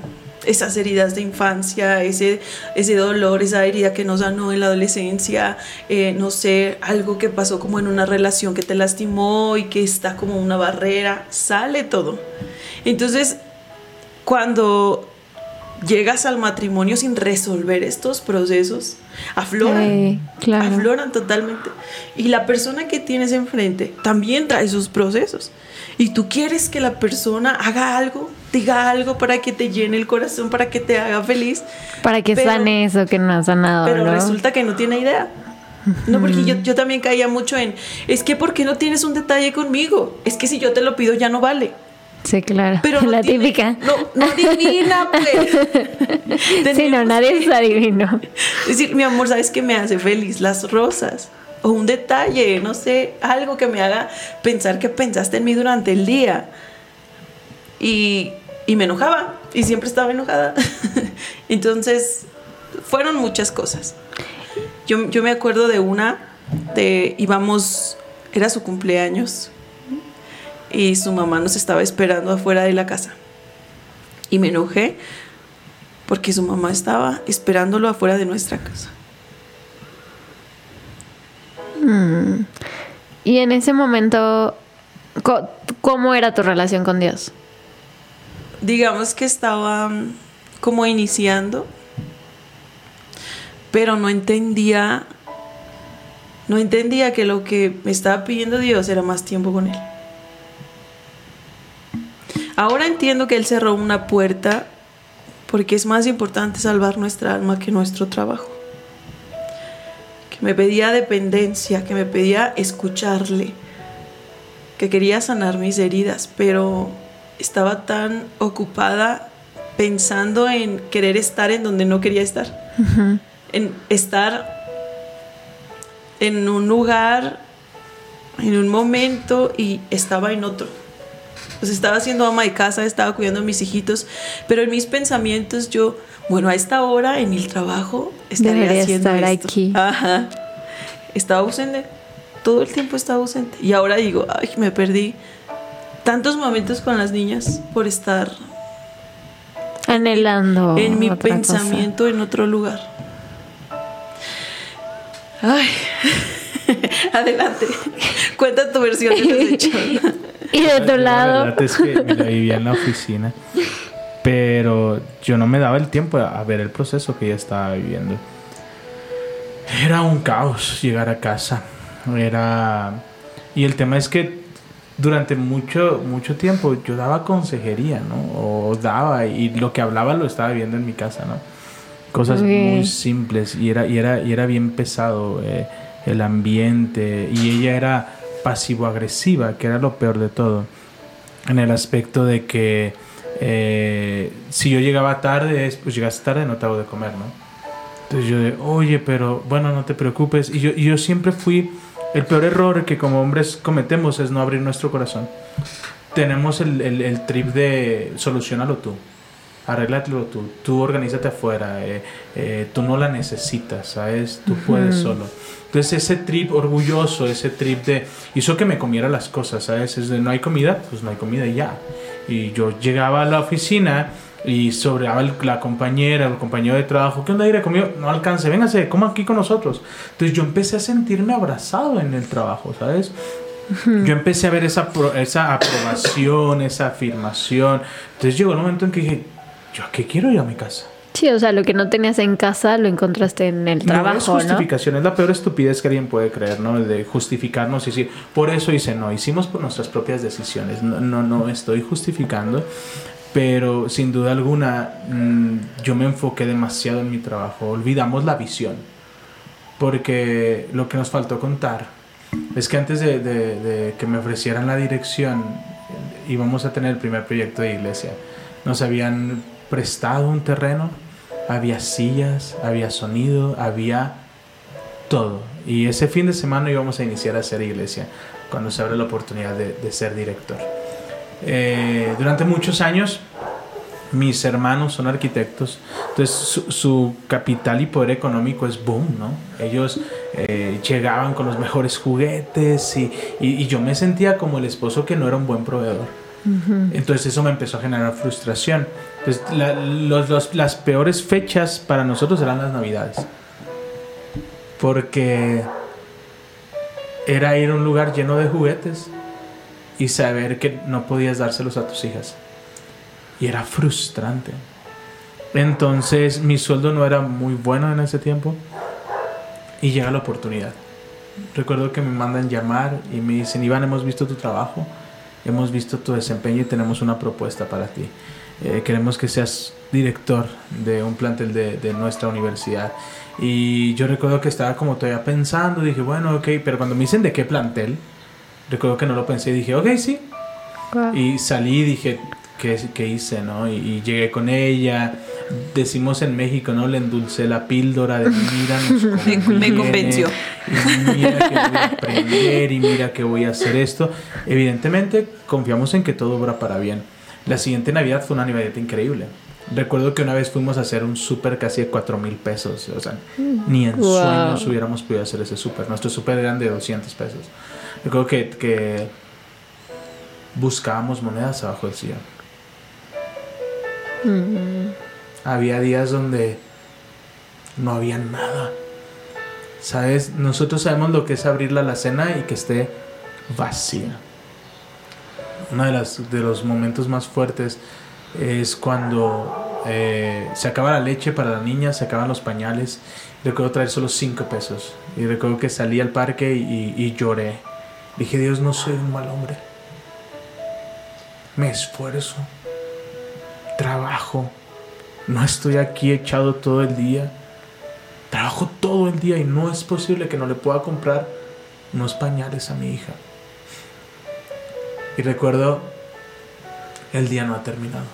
esas heridas de infancia, ese, ese dolor, esa herida que nos sanó en la adolescencia, eh, no sé, algo que pasó como en una relación que te lastimó y que está como una barrera, sale todo. Entonces, cuando llegas al matrimonio sin resolver estos procesos, afloran. Claro. Afloran totalmente. Y la persona que tienes enfrente también trae sus procesos. Y tú quieres que la persona haga algo, diga algo para que te llene el corazón, para que te haga feliz. Para que Pero- sane eso que no ha sanado, Pero ¿no? resulta que no tiene idea. No, porque yo, yo también caía mucho en, es que ¿por qué no tienes un detalle conmigo? Es que si yo te lo pido ya no vale. Sí, claro. Pero no la tiene- típica. No, no adivina, pues. sí, no, nadie que- es adivino. Es decir, mi amor, ¿sabes qué me hace feliz? Las rosas. O un detalle, no sé, algo que me haga pensar que pensaste en mí durante el día. Y, y me enojaba, y siempre estaba enojada. Entonces, fueron muchas cosas. Yo, yo me acuerdo de una, de íbamos, era su cumpleaños, y su mamá nos estaba esperando afuera de la casa. Y me enojé porque su mamá estaba esperándolo afuera de nuestra casa. Y en ese momento, ¿cómo era tu relación con Dios? Digamos que estaba mm, como iniciando, pero no entendía, no entendía que lo que me estaba pidiendo Dios era más tiempo con Él. Ahora entiendo que Él cerró una puerta porque es más importante salvar nuestra alma que nuestro trabajo. que me pedía dependencia, que me pedía escucharle, que quería sanar mis heridas, pero estaba tan ocupada pensando en querer estar en donde no quería estar, en estar en un lugar, en un momento y estaba en otro. Pues estaba siendo ama de casa, estaba cuidando a mis hijitos, pero en mis pensamientos yo, bueno, a esta hora en el trabajo estaría Debería haciendo estar esto. aquí. Ajá. Estaba ausente. Todo el tiempo estaba ausente. Y ahora digo, ay, me perdí tantos momentos con las niñas por estar Anhelando. en mi cosa. pensamiento en otro lugar. Ay. Adelante. Cuenta tu versión de los hechos. Y de tu Yo La lado. verdad es que mira, vivía en la oficina, pero yo no me daba el tiempo a a ver el proceso que ella estaba viviendo. Era un caos llegar a casa. Era y el tema es que durante mucho mucho tiempo yo daba consejería, ¿no? O daba y lo que hablaba lo estaba viendo en mi casa, ¿no? Cosas muy simples y era y era y era bien pesado eh, el ambiente y ella era pasivo-agresiva, que era lo peor de todo, en el aspecto de que eh, si yo llegaba tarde, es, pues llegaste tarde, no te hago de comer, ¿no? Entonces yo de, oye, pero bueno, no te preocupes. Y yo, y yo siempre fui, el peor error que como hombres cometemos es no abrir nuestro corazón. Tenemos el, el, el trip de solucionalo tú, arréglalo tú, tú organízate afuera, eh, eh, tú no la necesitas, ¿sabes? Tú puedes solo. Entonces ese trip orgulloso, ese trip de hizo que me comiera las cosas, ¿sabes? Es de no hay comida, pues no hay comida y ya. Y yo llegaba a la oficina y sobreaba el- la compañera, el compañero de trabajo, ¿qué onda ir conmigo? No alcance, véngase, coma aquí con nosotros. Entonces yo empecé a sentirme abrazado en el trabajo, ¿sabes? Yo empecé a ver esa, esa aprobación, esa afirmación. Entonces llegó el momento en que dije, ¿yo a qué quiero ir a mi casa? Sí, o sea, lo que no tenías en casa lo encontraste en el No es trabajo, ¿no? justificación, es la peor estupidez que alguien puede creer, ¿no? De justificarnos y decir, por eso hice no, hicimos por nuestras propias decisiones. No, no, no estoy justificando, pero sin duda alguna mm, yo me enfoqué demasiado en mi trabajo. Olvidamos la visión, porque lo que nos faltó contar es que antes de, de- que me ofrecieran la dirección, íbamos a tener el primer proyecto de iglesia. Nos habían prestado un terreno, había sillas, había sonido, había todo. Y ese fin de semana íbamos a iniciar a hacer iglesia, cuando se abre la oportunidad de, de ser director. Eh, durante muchos años, mis hermanos son arquitectos, entonces su, su capital y poder económico es boom, ¿no? Ellos eh, llegaban con los mejores juguetes y, y- y yo me sentía como el esposo que no era un buen proveedor. Entonces eso me empezó a generar frustración. Entonces la- los- los- las peores fechas para nosotros eran las navidades. Porque era ir a un lugar lleno de juguetes y saber que no podías dárselos a tus hijas. Y era frustrante. Entonces mi sueldo no era muy bueno en ese tiempo. Y llega la oportunidad. Recuerdo que me mandan llamar y me dicen, Iván, hemos visto tu trabajo, hemos visto tu desempeño y tenemos una propuesta para ti. Eh, queremos que seas director de un plantel de, de nuestra universidad. Y yo recuerdo que estaba como todavía pensando, dije, bueno, ok, pero cuando me dicen de qué plantel, recuerdo que no lo pensé y dije, ok, sí, Guau. y salí y dije, ¿qué, qué hice, no? Y, y llegué con ella. Decimos en México, ¿no? Le endulcé la píldora de cómo Me- me convenció. y mira que voy a aprender y mira que voy a hacer esto. Evidentemente, confiamos en que todo obra para bien. La siguiente Navidad fue una Navidad increíble. Recuerdo que una vez fuimos a hacer un súper casi de 4 mil pesos. O sea, ni en Wow. sueños hubiéramos podido hacer ese súper. Nuestro súper eran de 200 pesos. Recuerdo que, que buscábamos monedas abajo del sillón. Había días donde no había nada. ¿Sabes? Nosotros sabemos lo que es abrir la alacena y que esté vacía. Uno de, las, de los momentos más fuertes es cuando eh, se acaba la leche para la niña, se acaban los pañales. Recuerdo traer solo 5 pesos. Y recuerdo que salí al parque y, y lloré. Dije, Dios, no soy un mal hombre. Me esfuerzo. Trabajo. No estoy aquí echado todo el día. Trabajo todo el día y no es posible que no le pueda comprar unos pañales a mi hija. Y recuerdo, el día no ha terminado.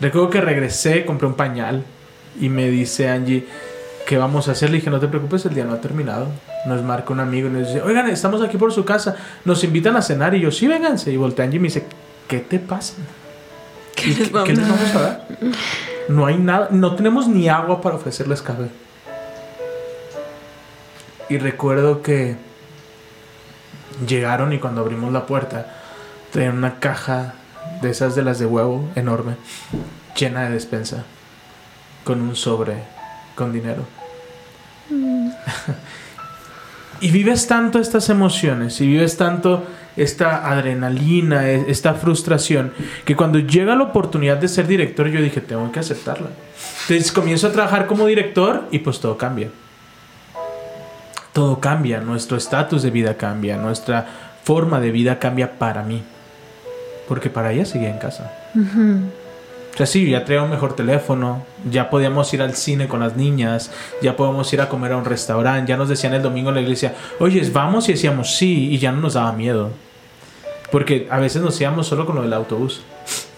Recuerdo que regresé, compré un pañal y me dice Angie, ¿qué vamos a hacer? Le dije, no te preocupes, el día no ha terminado. Nos marca un amigo y nos dice, oigan, estamos aquí por su casa, nos invitan a cenar y yo, sí, vénganse. Y voltea Angie y me dice, ¿qué te pasa? ¿Qué ¿Y les ¿Qué, vamos qué les a vamos a dar? No hay nada, no tenemos ni agua para ofrecerles café. Y recuerdo que llegaron y cuando abrimos la puerta, traían una caja de esas de las de huevo enorme, llena de despensa, con un sobre, con dinero. y vives tanto estas emociones y vives tanto esta adrenalina, e- esta frustración, que cuando llega la oportunidad de ser director, yo dije, tengo que aceptarla. Entonces comienzo a trabajar como director y pues todo cambia. Todo cambia, nuestro estatus de vida cambia, nuestra forma de vida cambia para mí. Porque para ella seguía en casa. O sea, sí, ya traía un mejor teléfono, ya podíamos ir al cine con las niñas, ya podíamos ir a comer a un restaurante, ya nos decían el domingo en la iglesia, oye, vamos y decíamos sí, y ya no nos daba miedo. Porque a veces nos íbamos solo con lo del autobús,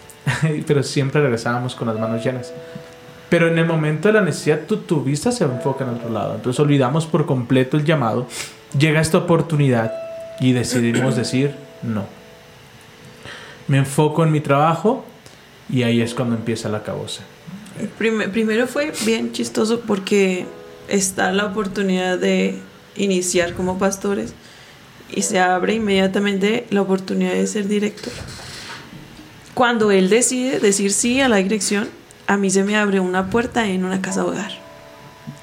pero siempre regresábamos con las manos llenas. Pero en el momento de la necesidad, tu, tu vista se enfoca en otro lado. Entonces olvidamos por completo el llamado. Llega esta oportunidad y decidimos decir no. Me enfoco en mi trabajo y ahí es cuando empieza la. Prime- primero fue bien chistoso porque está la oportunidad de iniciar como pastores y se abre inmediatamente la oportunidad de ser director. Cuando él decide decir sí a la dirección, a mí se me abre una puerta en una casa hogar.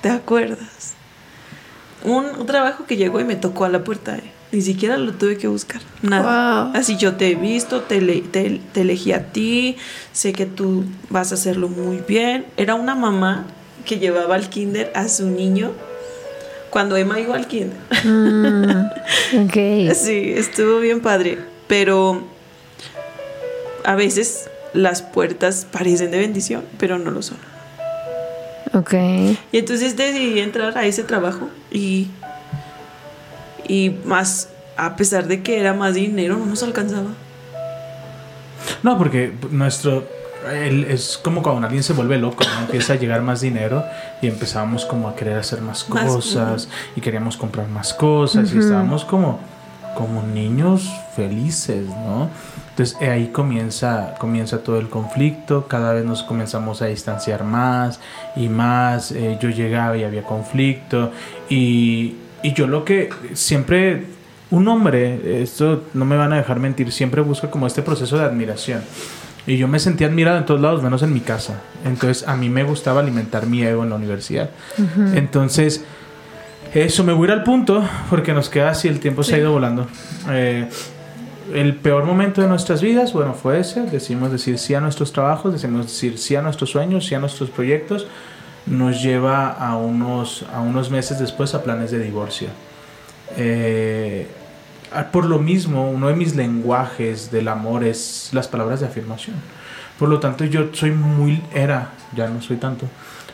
¿Te acuerdas? Un, un trabajo que llegó y me tocó a la puerta. eh. Ni siquiera lo tuve que buscar. Nada. Wow. Así yo te he visto, te, ele- te- te elegí a ti, sé que tú vas a hacerlo muy bien. Era una mamá que llevaba al kinder a su niño cuando Emma iba al kinder. Ok. Sí, estuvo bien padre. Pero a veces las puertas parecen de bendición, pero no lo son. Ok. Y entonces decidí entrar a ese trabajo y, y más, a pesar de que era más dinero, no nos alcanzaba. No, porque nuestro... el- es como cuando alguien se vuelve loco, ¿no? empieza a llegar más dinero y empezábamos como a querer hacer más Más, cosas y queríamos comprar más cosas y estábamos como, como niños felices, ¿no? Entonces eh, ahí comienza, comienza todo el conflicto, cada vez nos comenzamos a distanciar más y más, eh, yo llegaba y había conflicto y, y yo lo que siempre, un hombre, esto no me van a dejar mentir, siempre busca como este proceso de admiración. Y yo me sentía admirado en todos lados, menos en mi casa. Entonces a mí me gustaba alimentar mi ego en la universidad. Entonces, eso me voy a ir al punto, porque nos queda así, el tiempo se ha ido volando. Eh, el peor momento de nuestras vidas, bueno, fue ese. Decidimos decir sí a nuestros trabajos, decidimos decir sí a nuestros sueños, sí a nuestros proyectos. Nos lleva a unos, a unos meses después a planes de divorcio. Eh, por lo mismo, uno de mis lenguajes del amor es las palabras de afirmación. Por lo tanto, yo soy muy, era, ya no soy tanto,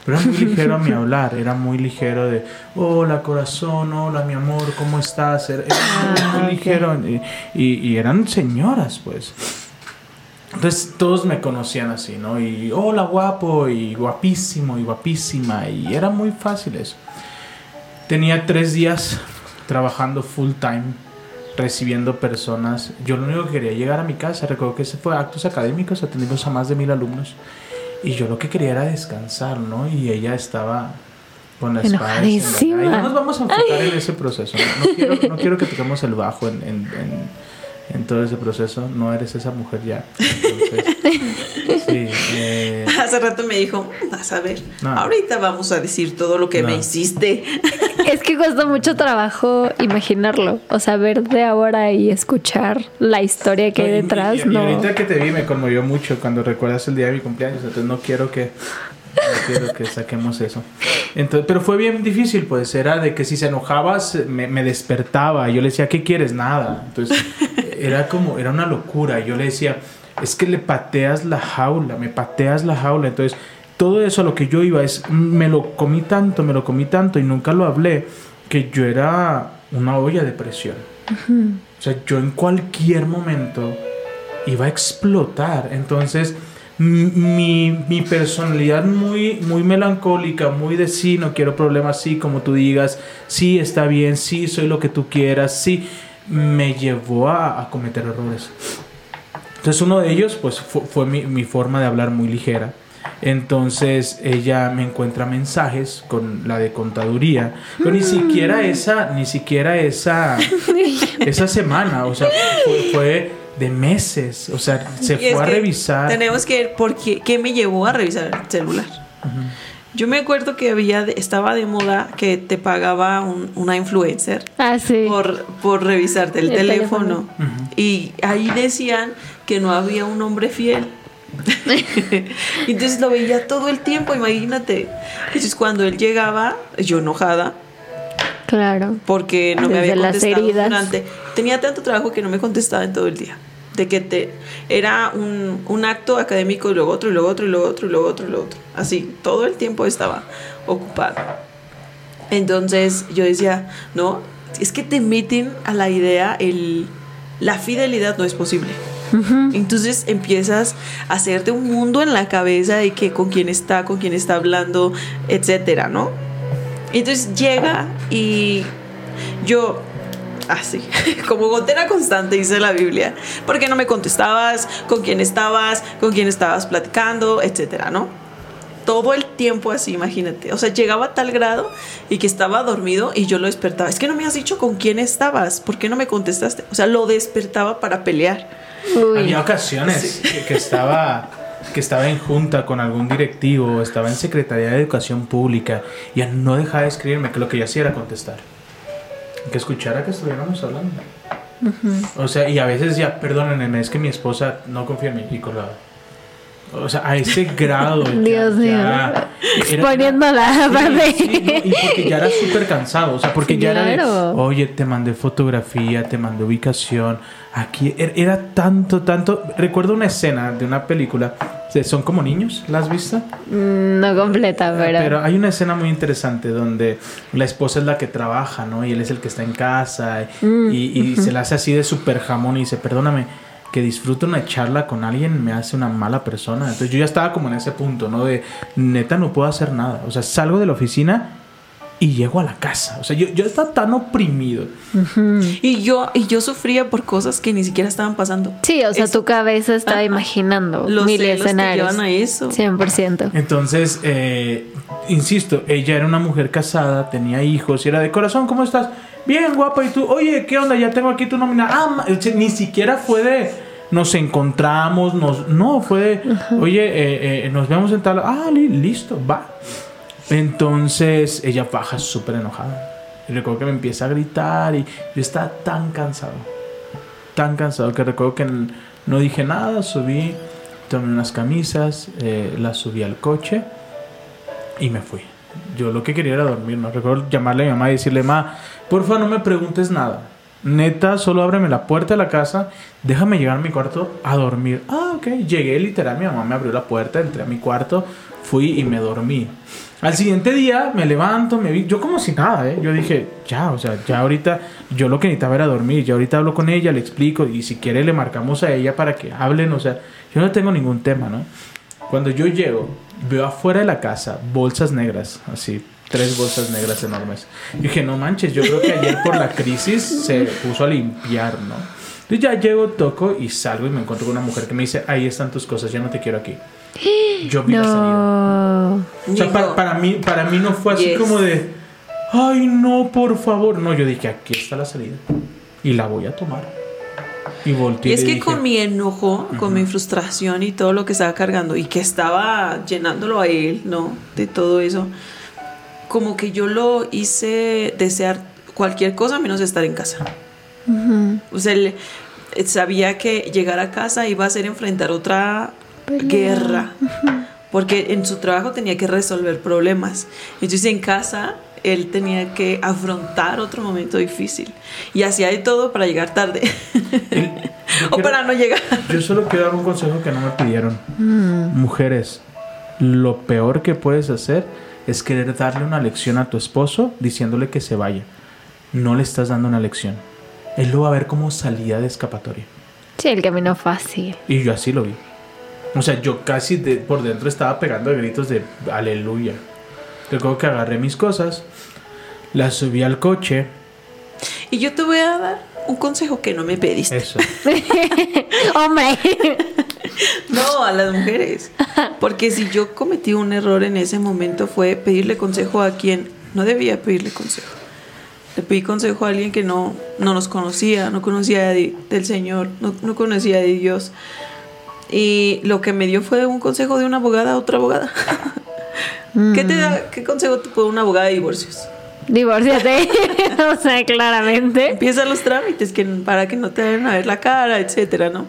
pero era muy ligero a mi hablar, era muy ligero de, hola corazón, hola mi amor, ¿cómo estás? Era, muy, muy Ah, ligero y, y- y eran señoras, pues. Entonces todos me conocían así, ¿no? Y hola guapo, y guapísimo, y guapísima, y era muy fácil eso. Tenía tres días trabajando full time, recibiendo personas. Yo lo único que quería llegar a mi casa, recuerdo que ese fue actos académicos, atendimos a más de mil alumnos. Y yo lo que quería era descansar, ¿no? Y ella estaba con la espada. Y no nos vamos a enfocar en ese proceso. No, No quiero, no quiero que toquemos el bajo en, en- en- en todo ese proceso. No eres esa mujer ya. Entonces, sí, eh, Hace rato me dijo, vas a ver, No. ahorita vamos a decir todo lo que No. me hiciste. Es que cuesta mucho trabajo imaginarlo. O sea, ver de ahora y escuchar la historia que hay No, detrás, y, y no. ahorita que te vi me conmovió mucho cuando recuerdas el día de mi cumpleaños, entonces no quiero que no quiero que saquemos eso. Entonces, pero fue bien difícil, pues era de que si se enojaba se- me, me despertaba, yo le decía, ¿qué quieres? Nada. Entonces era como, era una locura. Yo le decía, es que le pateas la jaula, me pateas la jaula. Entonces todo eso a lo que yo iba es, me lo comí tanto, me lo comí tanto y nunca lo hablé, que yo era una olla de presión. O sea, yo en cualquier momento iba a explotar. Entonces, mi, mi personalidad muy, muy melancólica, muy de sí, no quiero problemas, sí, como tú digas, sí, está bien, sí, soy lo que tú quieras, sí, me llevó a, a cometer errores. Entonces uno de ellos pues fu- fue, mi, mi forma de hablar muy ligera. Entonces ella me encuentra mensajes con la de contaduría, pero ni siquiera esa, ni siquiera esa, esa semana, o sea, fue, fue de meses, o sea, se Y fue a revisar. Tenemos que ver por qué, qué me llevó a revisar el celular. Yo me acuerdo que había estaba de moda que te pagaba un- una influencer Ah, sí. por, por revisarte el, El teléfono. teléfono. Y ahí decían que no había un hombre fiel. Entonces lo veía todo el tiempo, imagínate. Entonces cuando él llegaba, yo enojada, Claro. porque no me había las contestado heridas. durante tenía tanto trabajo que no me contestaba en todo el día de que te era un, un acto académico y luego otro y luego otro y luego otro y luego otro y luego otro. Así todo el tiempo estaba ocupado. Entonces yo decía no es que te meten a la idea el la fidelidad no es posible entonces empiezas a hacerte un mundo en la cabeza de que con quién está, con quién está hablando, etcétera, ¿no? Entonces llega y yo, así, como gotera constante, dice la Biblia, ¿por qué no me contestabas? ¿Con quién estabas? ¿Con quién estabas platicando? Etcétera, ¿no? Todo el tiempo así, imagínate. O sea, llegaba a tal grado y que estaba dormido y yo lo despertaba. Es que no me has dicho con quién estabas, ¿por qué no me contestaste? O sea, lo despertaba para pelear. Uy. Había ocasiones que, que estaba que estaba en junta con algún directivo, estaba en Secretaría de Educación Pública y no dejaba de escribirme que lo que yo hacía era contestar. Que escuchara que estuviéramos hablando. O sea, y a veces ya, perdónenme, es que mi esposa no confía en mí y colgaba. O sea, a ese grado. ya- Dios mío. ya era- Poniéndola Sí, aparte. sí, no, y porque ya era súper cansado, o sea, porque ya era Claro. de, oye, te mandé fotografía, te mandé ubicación, aquí era, era tanto, tanto, recuerdo una escena de una película, son como niños, ¿la has visto? Mm, No completa, pero. Pero hay una escena muy interesante donde la esposa es la que trabaja, ¿no? Y él es el que está en casa y, Mm, y se la hace así de súper jamón y dice, perdóname, que disfruto una charla con alguien me hace una mala persona. Entonces yo ya estaba como en ese punto, ¿no? De neta no puedo hacer nada. O sea, salgo de la oficina y llego a la casa. O sea, yo, yo estaba tan oprimido. Y yo, y yo sufría por cosas que ni siquiera estaban pasando. Sí, o sea, Es- tu cabeza está Ajá. imaginando Los mil escenarios. llevan a eso. 100%. Entonces, eh, insisto, ella era una mujer casada, tenía hijos y era de corazón, ¿cómo estás? Bien, guapa. Y tú, oye, ¿qué onda? Ya tengo aquí tu nómina. Ah, ni siquiera fue de nos encontramos, nos, no, fue de, oye, eh, eh, nos vemos en tal. Ah, li- listo, va. Entonces ella baja súper enojada. Y recuerdo que me empieza a gritar y yo estaba tan cansado, tan cansado que recuerdo que no dije nada, subí, tomé unas camisas, eh, las subí al coche y me fui. Yo lo que quería era dormir, ¿no? Recuerdo llamarle a mi mamá y decirle, ma, porfa no me preguntes nada. Neta, solo ábreme la puerta de la casa, déjame llegar a mi cuarto a dormir. Ah, ok. Llegué literal, mi mamá me abrió la puerta, entré a mi cuarto, fui y me dormí. Al siguiente día me levanto, me vi, yo como si nada, ¿eh? Yo dije, ya, o sea, ya ahorita, yo lo que necesitaba era dormir, ya ahorita hablo con ella, le explico y si quiere le marcamos a ella para que hablen, o sea, yo no tengo ningún tema, ¿no? Cuando yo llego, veo afuera de la casa bolsas negras, así, tres bolsas negras enormes. Y dije, no manches, yo creo que ayer por la crisis se puso a limpiar, ¿no? Entonces ya llego, toco y salgo y me encuentro con una mujer que me dice, ahí están tus cosas, ya no te quiero aquí. Yo vi la salida. No. O sea, para, para mí, para mí no fue así Yes. como de, ay, no, por favor. No, yo dije, aquí está la salida. Y la voy a tomar. Y es que dije, con mi enojo, con mi frustración y todo lo que estaba cargando y que estaba llenándolo a él, ¿no? De todo eso, como que yo lo hice desear cualquier cosa menos estar en casa. O sea, él, eh, sabía que llegar a casa iba a ser enfrentar otra guerra, porque en su trabajo tenía que resolver problemas. Entonces en casa él tenía que afrontar otro momento difícil y hacía de todo para llegar tarde o quiero- para no llegar. Yo solo quiero dar un consejo que no me pidieron. Mm. Mujeres, lo peor que puedes hacer es querer darle una lección a tu esposo diciéndole que se vaya. No le estás dando una lección. Él lo va a ver como salida de escapatoria. Sí, el camino fácil. Y yo así lo vi. O sea, yo casi de- por dentro estaba pegando gritos de aleluya. Recuerdo que agarré mis cosas, las subí al coche. Y yo te voy a dar un consejo que no me pediste. Eso. Hombre. No, a las mujeres. Porque si yo cometí un error en ese momento fue pedirle consejo a quien no debía pedirle consejo. Le pedí consejo a alguien que no, no nos conocía, no conocía de- del Señor, no, no conocía de Dios. Y lo que me dio fue un consejo de una abogada a otra abogada. ¿Qué te da, qué consejo te puede una abogada de divorcios? Divórciate. o sea, claramente. Empieza los trámites que, para que no te vayan a ver la cara, etcétera, ¿no?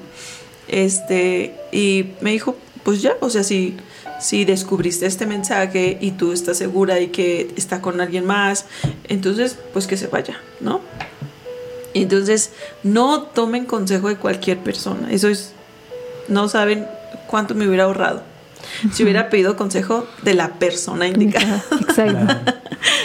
Este, y me dijo, pues ya, o sea, si, si descubriste este mensaje y tú estás segura y que está con alguien más, entonces, pues que se vaya, ¿no? Entonces, no tomen consejo de cualquier persona. Eso es, no saben cuánto me hubiera ahorrado. Si hubiera pedido consejo de la persona indicada. Exacto.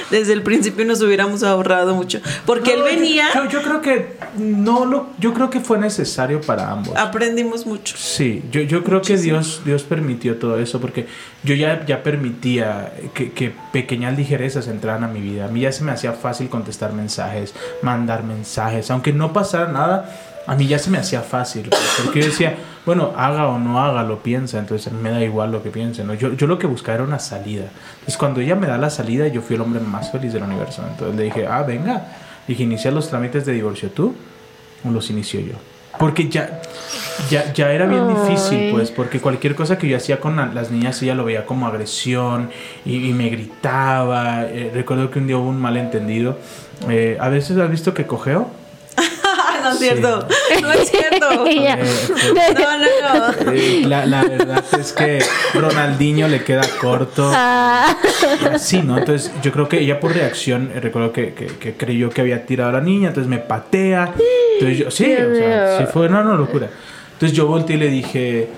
Desde el principio nos hubiéramos ahorrado mucho. Porque él No, venía, Yo, yo creo que no lo, yo creo que fue necesario para ambos. aprendimos mucho. Sí, yo, yo creo que Dios, Dios permitió todo eso porque yo ya, ya permitía que, que pequeñas ligerezas entraran a mi vida. A mí ya se me hacía fácil contestar mensajes, mandar mensajes, aunque no pasara nada, a mí ya se me hacía fácil. Porque yo decía, bueno, haga o no haga, lo piensa, entonces me da igual lo que piense. ¿no? Yo, yo lo que buscaba era una salida. Entonces cuando ella me da la salida, yo fui el hombre más feliz del universo. Entonces le dije, ah, venga, dije, inicia los trámites de divorcio tú o los inicio yo. Porque ya, ya, ya era bien difícil, pues, porque cualquier cosa que yo hacía con la- las niñas, ella lo veía como agresión y, y me gritaba. Eh, recuerdo que un día hubo un malentendido. Eh, a veces has visto que cogeo. No es Sí. cierto. No es cierto. Eh, pues, No, no, no. eh, la, la verdad es que Ronaldinho le queda corto. Ah, Y así, ¿no? Entonces yo creo que ella por reacción, eh, recuerdo que, que- que creyó que había tirado a la niña, entonces me patea. Entonces yo, sí, Dios o sea, sí fue una, una locura. Entonces yo volteé y le dije,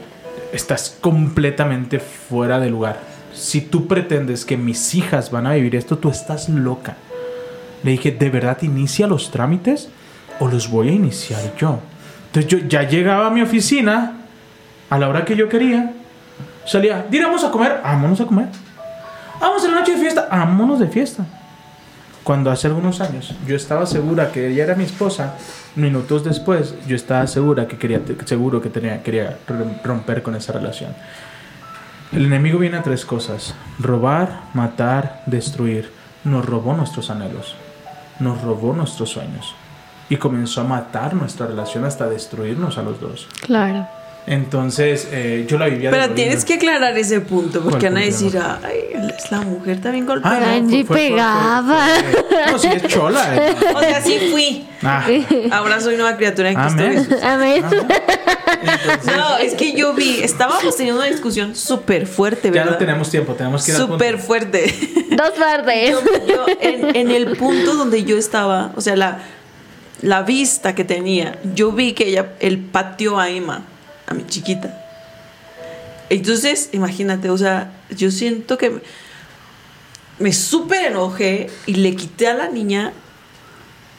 estás completamente fuera de lugar. Si tú pretendes que mis hijas van a vivir esto, tú estás loca. Le dije, ¿de verdad inicia los trámites o los voy a iniciar yo? Entonces yo ya llegaba a mi oficina a la hora que yo quería. Salía, diríamos a comer, vámonos a comer. Vamos a la noche de fiesta, vámonos de fiesta. Cuando hace algunos años yo estaba segura que ella era mi esposa, minutos después yo estaba segura que quería, seguro que tenía, quería romper con esa relación. El enemigo viene a tres cosas: robar, matar, destruir. Nos robó nuestros anhelos, nos robó nuestros sueños y comenzó a matar nuestra relación hasta destruirnos a los dos. claro. Entonces eh, yo la vivía. Pero de tienes que aclarar ese punto, porque ¿Cuál van a decir, ay, es la mujer también golpeada. Ah, no, Angie fue- fue- fue- pegaba. fue- no, sí es chola. eh. O sea, sí fui. Ah, Ahora soy nueva criatura en Cristo amén. Jesús. Amén. Entonces, No, es que yo vi, estábamos teniendo una discusión súper fuerte, ya ¿verdad? no tenemos tiempo, tenemos que ir. Súper fuerte. Dos partes. Yo, yo en, en el punto donde yo estaba, o sea, la, la vista que tenía, yo vi que ella, él pateó a Emma, a mi chiquita. Entonces, imagínate, o sea, yo siento que me, súper enojé y le quité a la niña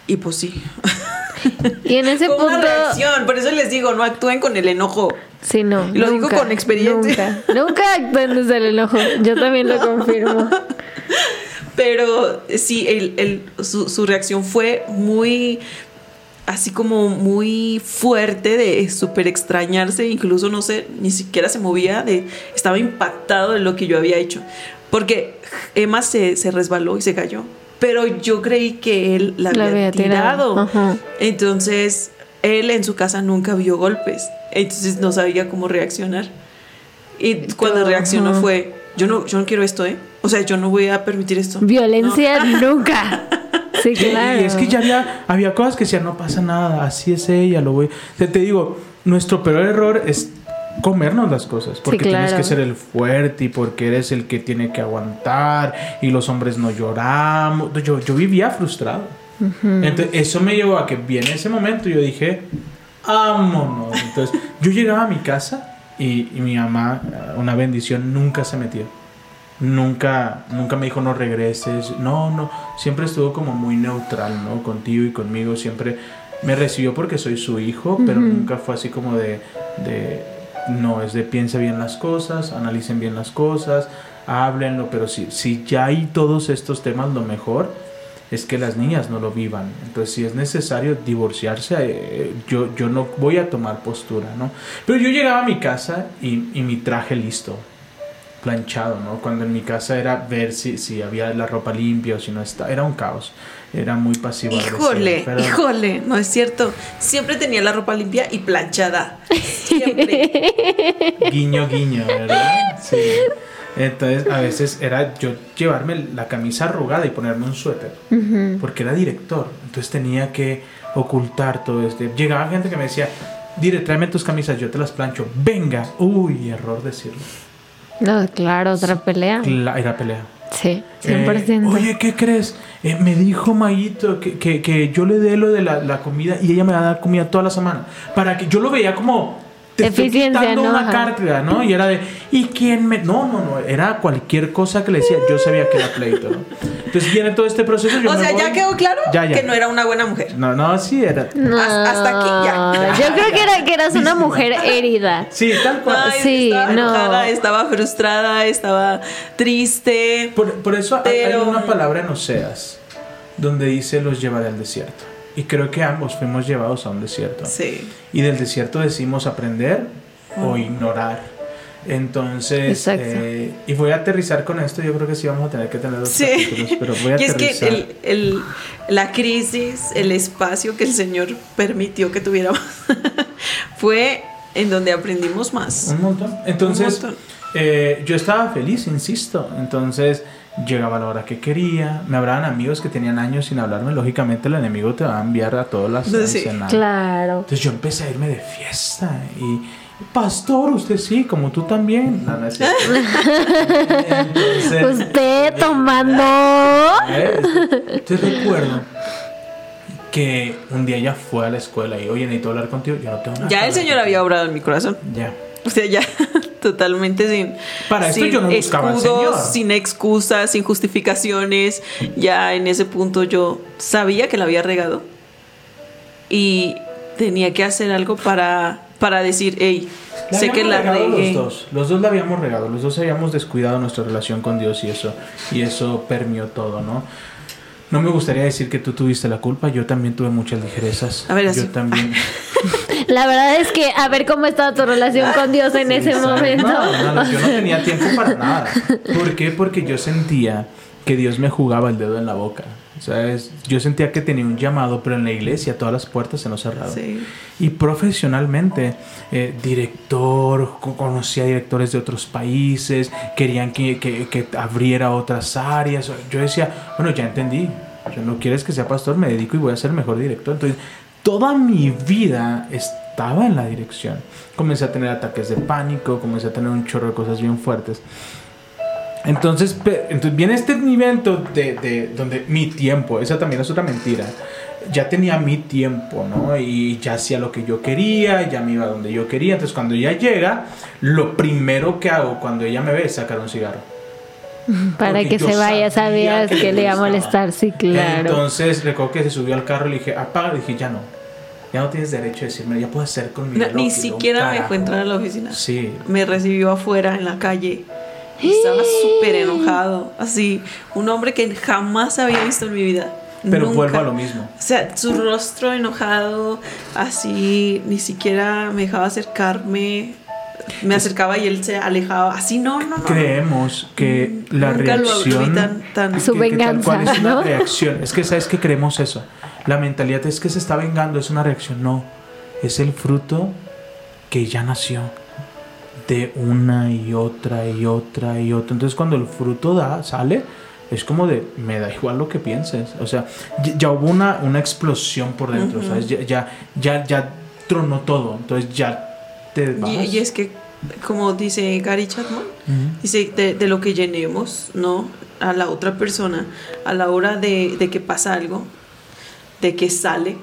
y pues sí. Y en ese Fue una punto. reacción, por eso les digo, no actúen con el enojo. Sí, no. Y lo digo nunca, con experiencia. Nunca. Nunca actúen desde el enojo. Yo también lo confirmo. Pero sí, el, el- su, su reacción fue muy, así como muy fuerte de súper extrañarse, incluso no sé, ni siquiera se movía, de, estaba impactado de lo que yo había hecho. Porque Emma se, se resbaló y se cayó, pero yo creí que él la La había, había tirado. tirado. Ajá. Entonces, él en su casa nunca vio golpes, entonces no sabía cómo reaccionar. Y cuando Ajá. reaccionó fue, yo no, yo no quiero esto, ¿eh? O sea, yo no voy a permitir esto. Violencia nunca. Sí, claro. Y es que ya había, había cosas que decían, no pasa nada, así es ella, lo voy. Te, te digo, nuestro peor error es comernos las cosas, porque tienes claro. que ser el fuerte y porque eres el que tiene que aguantar y los hombres no lloramos. Yo, yo vivía frustrado. Entonces, eso me llevó a que viene ese momento yo dije, vámonos. Entonces, yo llegaba a mi casa Y, y mi mamá, una bendición, nunca se metió. Nunca, nunca me dijo no regreses. No, no. Siempre estuvo como muy neutral, ¿no? Contigo y conmigo. Siempre me recibió porque soy su hijo, pero nunca fue así como de, de, no, es de piense bien las cosas, analicen bien las cosas, háblenlo, pero si, si ya hay todos estos temas, lo mejor es que las niñas no lo vivan. Entonces, si es necesario divorciarse, eh, yo, yo no voy a tomar postura, ¿no? Pero yo llegaba a mi casa y, y mi traje listo, planchado, ¿no? Cuando en mi casa era ver si, si había la ropa limpia o si no estaba, era un caos. Era muy pasivo. Híjole, pero- híjole, no es cierto. Siempre tenía la ropa limpia y planchada. Siempre. Guiño, guiño, ¿verdad? Sí. Entonces, a veces era yo llevarme la camisa arrugada y ponerme un suéter, porque era director. Entonces tenía que ocultar todo este. Llegaba gente que me decía, dire, tráeme tus camisas, yo te las plancho. Venga. Uy, error decirlo. No, claro, otra pelea. Cla- era pelea. Sí, Eh, 100%. Oye, ¿qué crees? Eh, me dijo Mayito que, que, que yo le dé lo de la, la comida y ella me va a dar comida toda la semana. Para que yo lo veía como. Te estoy Eficiencia, quitando ¿no? una Ajá. carga, ¿no? Y era de. ¿Y quién me.? No, no, no. Era cualquier cosa que le decía. Yo sabía que era pleito, ¿no? Entonces viene todo este proceso. yo O me sea, ya voy- quedó claro Ya, ya. que no era una buena mujer. No, no, sí era. No, Hasta- aquí ya. Yo creo que, era, que eras una mujer herida. Sí, tal cual. Ay, Sí, estaba no. enojada, estaba frustrada, estaba triste. Por, por eso hay- hay Pero- una palabra en Oseas donde dice: Los llevaré al desierto. Y creo que ambos fuimos llevados a un desierto. Sí. Y del desierto decimos aprender o ignorar. Entonces, Exacto. eh, y voy a aterrizar con esto. Yo creo que sí vamos a tener que tener dos Sí. capítulos, pero voy a Y es que aterrizar. el, el- la crisis, el espacio que el Señor permitió que tuviéramos, fue en donde aprendimos más. Un montón. Entonces, Un montón. eh, yo estaba feliz, insisto. Entonces, llegaba la hora que quería. Me hablaban amigos que tenían años sin hablarme. Lógicamente, el enemigo te va a enviar a todas las Sí. Claro. Entonces yo empecé a irme de fiesta y pastor, usted sí, como tú también. No, no es cierto. Entonces, Usted tomando. ¿eh? Entonces recuerdo que un día ella fue a la escuela y oye, necesito hablar contigo. Yo no tengo nada. Ya el Señor había obrado en mi corazón. Ya. O sea, ya totalmente sin. Para esto sin yo no buscaba al Señor. Sin excusas, sin justificaciones. Ya en ese punto yo sabía que la había regado. Y tenía que hacer algo para, para decir, hey, La sé que la regué. Los dos, los dos la habíamos regado, los dos habíamos descuidado nuestra relación con Dios y eso, y eso permeó todo, ¿no? No me gustaría decir que tú tuviste la culpa, yo también tuve muchas ligerezas. A ver, así. yo también. La verdad es que a ver cómo estaba tu relación con Dios en ese Exacto. momento. No, no, no, yo no tenía tiempo para nada. ¿Por qué? Porque yo sentía que Dios me jugaba el dedo en la boca. ¿Sabes? Yo sentía que tenía un llamado, pero en la iglesia todas las puertas se nos cerraron. Sí. Y profesionalmente, eh, director, co- conocía directores de otros países, querían que, que- que abriera otras áreas. Yo decía, bueno, ya entendí. Yo no quieres que sea pastor, me dedico y voy a ser mejor director. Entonces, toda mi vida estaba en la dirección. Comencé a tener ataques de pánico, comencé a tener un chorro de cosas bien fuertes. Entonces, entonces viene este evento de, de donde mi tiempo, esa también es otra mentira. Ya tenía mi tiempo, ¿no? Y ya hacía lo que yo quería, ya me iba donde yo quería. Entonces, cuando ella llega, lo primero que hago cuando ella me ve es sacar un cigarro. Para Porque que se vaya, sabía sabías que que, le iba a molestar, sí, claro. Entonces, recuerdo que se subió al carro y le dije, apaga. Le dije, ya no. Ya no tienes derecho a decirme, ya puedes hacer conmigo. No, ni siquiera me carajo". fue a entrar a la oficina. Sí. Me recibió afuera en la calle. Y estaba súper enojado. Así, un hombre que jamás había visto en mi vida. Pero Nunca. vuelvo a lo mismo. O sea, su rostro enojado, así, ni siquiera me dejaba acercarme. Me acercaba y él se alejaba. Así, no, no, no. Creemos que la Nunca lo vi reacción tan- tan- Su que- que tal venganza, cual es una ¿no? reacción. Es que sabes que creemos eso. La mentalidad es que se está vengando, es una reacción. No, es el fruto que ya nació de una y otra y otra y otra. Entonces cuando el fruto da, sale, es como de, me da igual lo que pienses. O sea, ya, ya hubo una, una explosión por dentro, ¿sabes? Ya, ya, ya, ya tronó todo. Entonces ya te vas. Y, y es que, como dice Gary Chapman, dice de, de lo que llenemos, ¿no? A la otra persona, a la hora de, de que pasa algo, de que sale,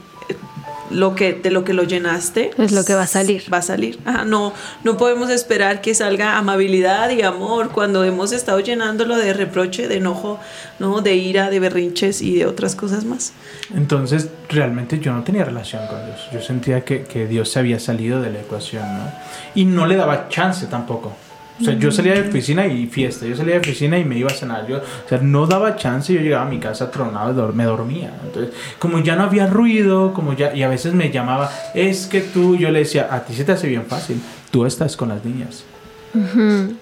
lo que de lo que lo llenaste Es lo que va a salir. va a salir Ajá, no no podemos esperar que salga amabilidad y amor cuando hemos estado llenándolo de reproche de enojo no de ira de berrinches y de otras cosas más Entonces, realmente yo no tenía relación con Dios. Yo sentía que, que Dios se había salido de la ecuación, ¿no? Y no le daba chance tampoco. O sea, yo salía de oficina y fiesta. Yo salía de oficina y me iba a cenar. Yo, o sea, no daba chance. Yo llegaba a mi casa tronado me dormía. Entonces, como ya no había ruido, como ya... Y a veces me llamaba, es que tú... Yo le decía, a ti se te hace bien fácil. Tú estás con las niñas.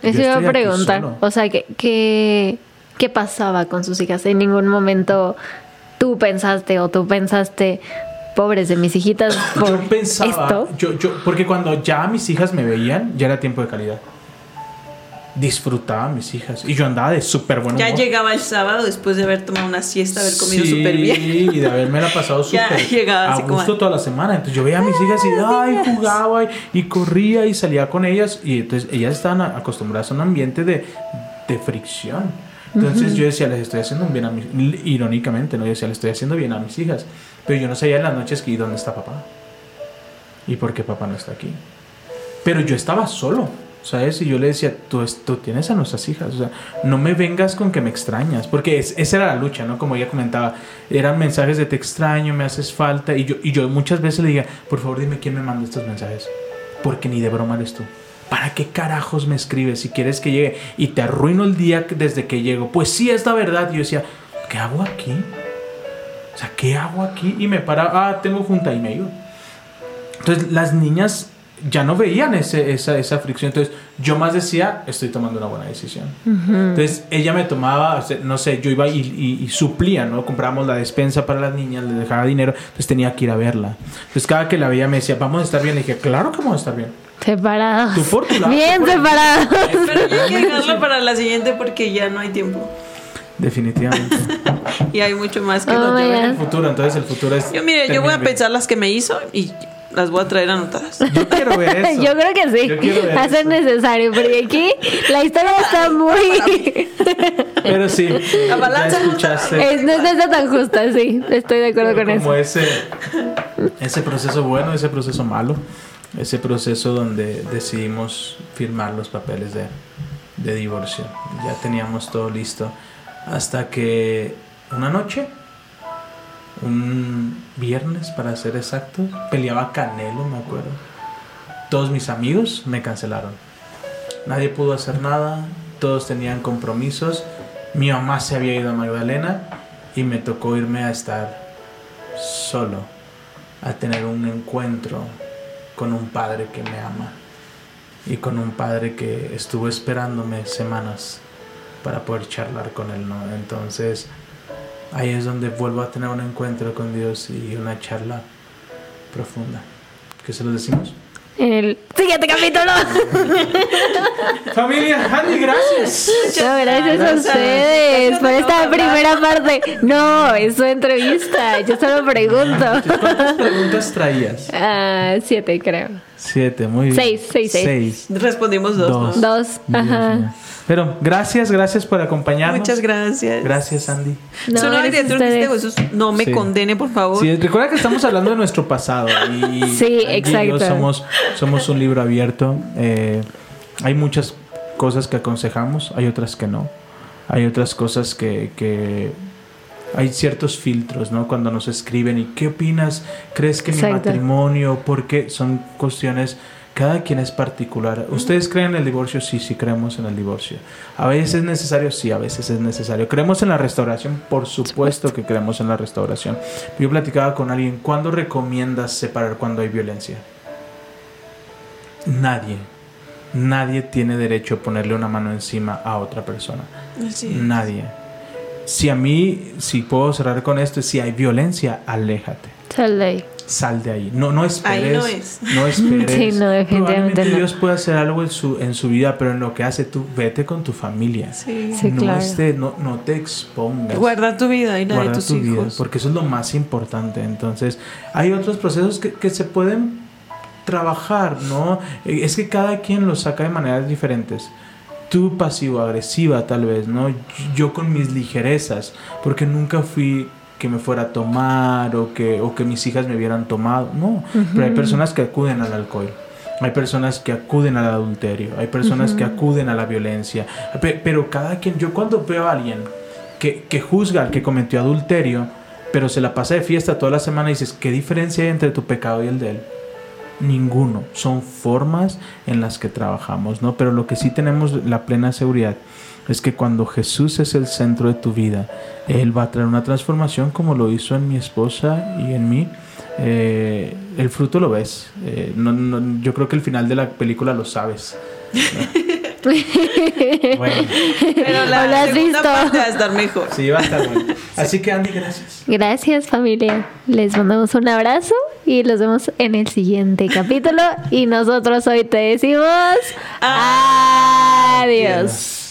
Eso iba a preguntar. O sea, ¿qué, qué, qué pasaba con sus hijas? En ningún momento tú pensaste o tú pensaste, pobres de mis hijitas, por Yo pensaba... esto. Yo, yo, porque cuando ya mis hijas me veían, ya era tiempo de calidad. Disfrutaba a mis hijas. Y yo andaba de súper buen ya humor. llegaba el sábado después de haber tomado una siesta haber comido Sí, súper bien y de haberme la pasado Ya súper llegaba a así como- gusto toda la semana. Entonces yo veía a mis hijas y ay, jugaba y, y corría y salía con ellas. Y entonces ellas estaban acostumbradas a un ambiente de, de fricción. Entonces yo decía, les estoy haciendo bien a mis... Irónicamente, ¿no? Yo decía, les estoy haciendo bien a mis hijas. Pero yo no sabía en las noches que, ¿y dónde está papá? ¿Y por qué papá no está aquí? Pero yo estaba solo, ¿sabes? Y yo le decía, tú, tú tienes a nuestras hijas, o sea, no me vengas con que me extrañas, porque es- esa era la lucha, ¿no? Como ella comentaba, eran mensajes de te extraño, me haces falta, y yo, y yo muchas veces le diga, por favor dime quién me manda estos mensajes, porque ni de broma eres tú. ¿Para qué carajos me escribes si quieres que llegue y te arruino el día desde que llego? Pues sí, es la verdad. Yo decía, ¿qué hago aquí? O sea, ¿qué hago aquí? Y me para, ah, tengo junta y me. Entonces las niñas ya no veían ese, esa, esa fricción. Entonces yo más decía, estoy tomando una buena decisión. Entonces ella me tomaba, o sea, no sé, yo iba y, y- y suplía, ¿no? Comprábamos la despensa para las niñas, les dejaba dinero, entonces tenía que ir a verla. Entonces cada que la veía me decía, vamos a estar bien. Le dije, claro que vamos a estar bien. Separados. Tú por tu lado, Bien por separados. pero hay que dejarlo para la siguiente porque ya no hay tiempo Definitivamente. y hay mucho más que Oh, my God. El futuro, entonces el futuro es... yo mire yo voy a bien. pensar las que me hizo y las voy a traer anotadas Yo quiero ver eso. Yo creo que sí. Va a ser necesario, porque aquí la historia está muy. Pero sí, La balanza. Es- no, está tan justa, sí. Estoy de acuerdo con como eso. ese ese proceso bueno, ese proceso malo, ese proceso donde decidimos firmar los papeles de, de divorcio. Ya teníamos todo listo hasta que una noche, un viernes para ser exacto, peleaba Canelo, me acuerdo. Todos mis amigos me cancelaron. Nadie pudo hacer nada, todos tenían compromisos. Mi mamá se había ido a Magdalena y me tocó irme a estar solo, a tener un encuentro con un padre que me ama y con un padre que estuvo esperándome semanas para poder charlar con él, ¿no? Entonces, ahí es donde vuelvo a tener un encuentro con Dios y una charla profunda. ¿Qué se lo decimos? En el siguiente capítulo. Familia, Andy, gracias. No, gracias a gracias. ustedes por esta primera parte. No, es su entrevista. Yo solo pregunto. ¿Cuántas preguntas traías? Ah, siete, creo. Siete, muy bien. Seis, seis, seis. respondimos dos, Dos. ¿no? Dos. Dios Ajá. Pero gracias, gracias por acompañarnos. muchas gracias Gracias, Andy. No. Jesús no me Sí. condene por favor Sí, recuerda que estamos hablando de nuestro pasado. Y Sí, Angie y yo exacto. somos, somos un libro abierto. Eh, hay muchas cosas que aconsejamos, hay otras que no. Hay otras cosas que, que hay ciertos filtros, ¿no? Cuando nos escriben y qué opinas, crees que mi matrimonio, porque son cuestiones, cada quien es particular. ¿Ustedes creen en el divorcio? Sí, sí creemos en el divorcio. ¿A veces es necesario? Sí, a veces es necesario. ¿Creemos en la restauración? Por supuesto que creemos en la restauración. Yo platicaba con alguien, ¿cuándo recomiendas separar cuando hay violencia? Nadie. Nadie tiene derecho a ponerle una mano encima a otra persona. Nadie. Si a mí, si puedo cerrar con esto, si hay violencia, aléjate. Sal de ahí. Sal de ahí. No, no esperes. Ahí no es. no esperes. Sí, no, definitivamente Probablemente no. Dios puede hacer algo en su, en su vida, pero en lo que hace tú, vete con tu familia. Sí. Sí, no, claro. esté- no, no te expongas. guarda tu vida y la de Guarda tus tu vida, porque eso es lo más importante. Entonces, hay otros procesos que, que se pueden trabajar, ¿no? Es que cada quien lo saca de maneras diferentes. Tú pasivo-agresiva tal vez, ¿no? Yo con mis ligerezas, porque nunca fui que me fuera a tomar o que, o que mis hijas me hubieran tomado. No, pero hay personas que acuden al alcohol. Hay personas que acuden al adulterio, hay personas que acuden a la violencia, Pe- pero cada quien, yo cuando veo a alguien que, que juzga al que cometió adulterio, pero se la pasa de fiesta toda la semana y dices, ¿qué diferencia hay entre tu pecado y el de él? Ninguno, son formas en las que trabajamos, ¿no? Pero lo que sí tenemos la plena seguridad es que cuando Jesús es el centro de tu vida, Él va a traer una transformación como lo hizo en mi esposa y en mí. Eh, el fruto lo ves. Eh, no- no- yo creo que el final de la película lo sabes. Bueno, Pero la ¿Lo has segunda visto? parte va a estar mejor. sí, va a estar bueno. Así que Andy, gracias. Gracias familia. Les mandamos un abrazo y los vemos en el siguiente capítulo. Y nosotros hoy te decimos adiós.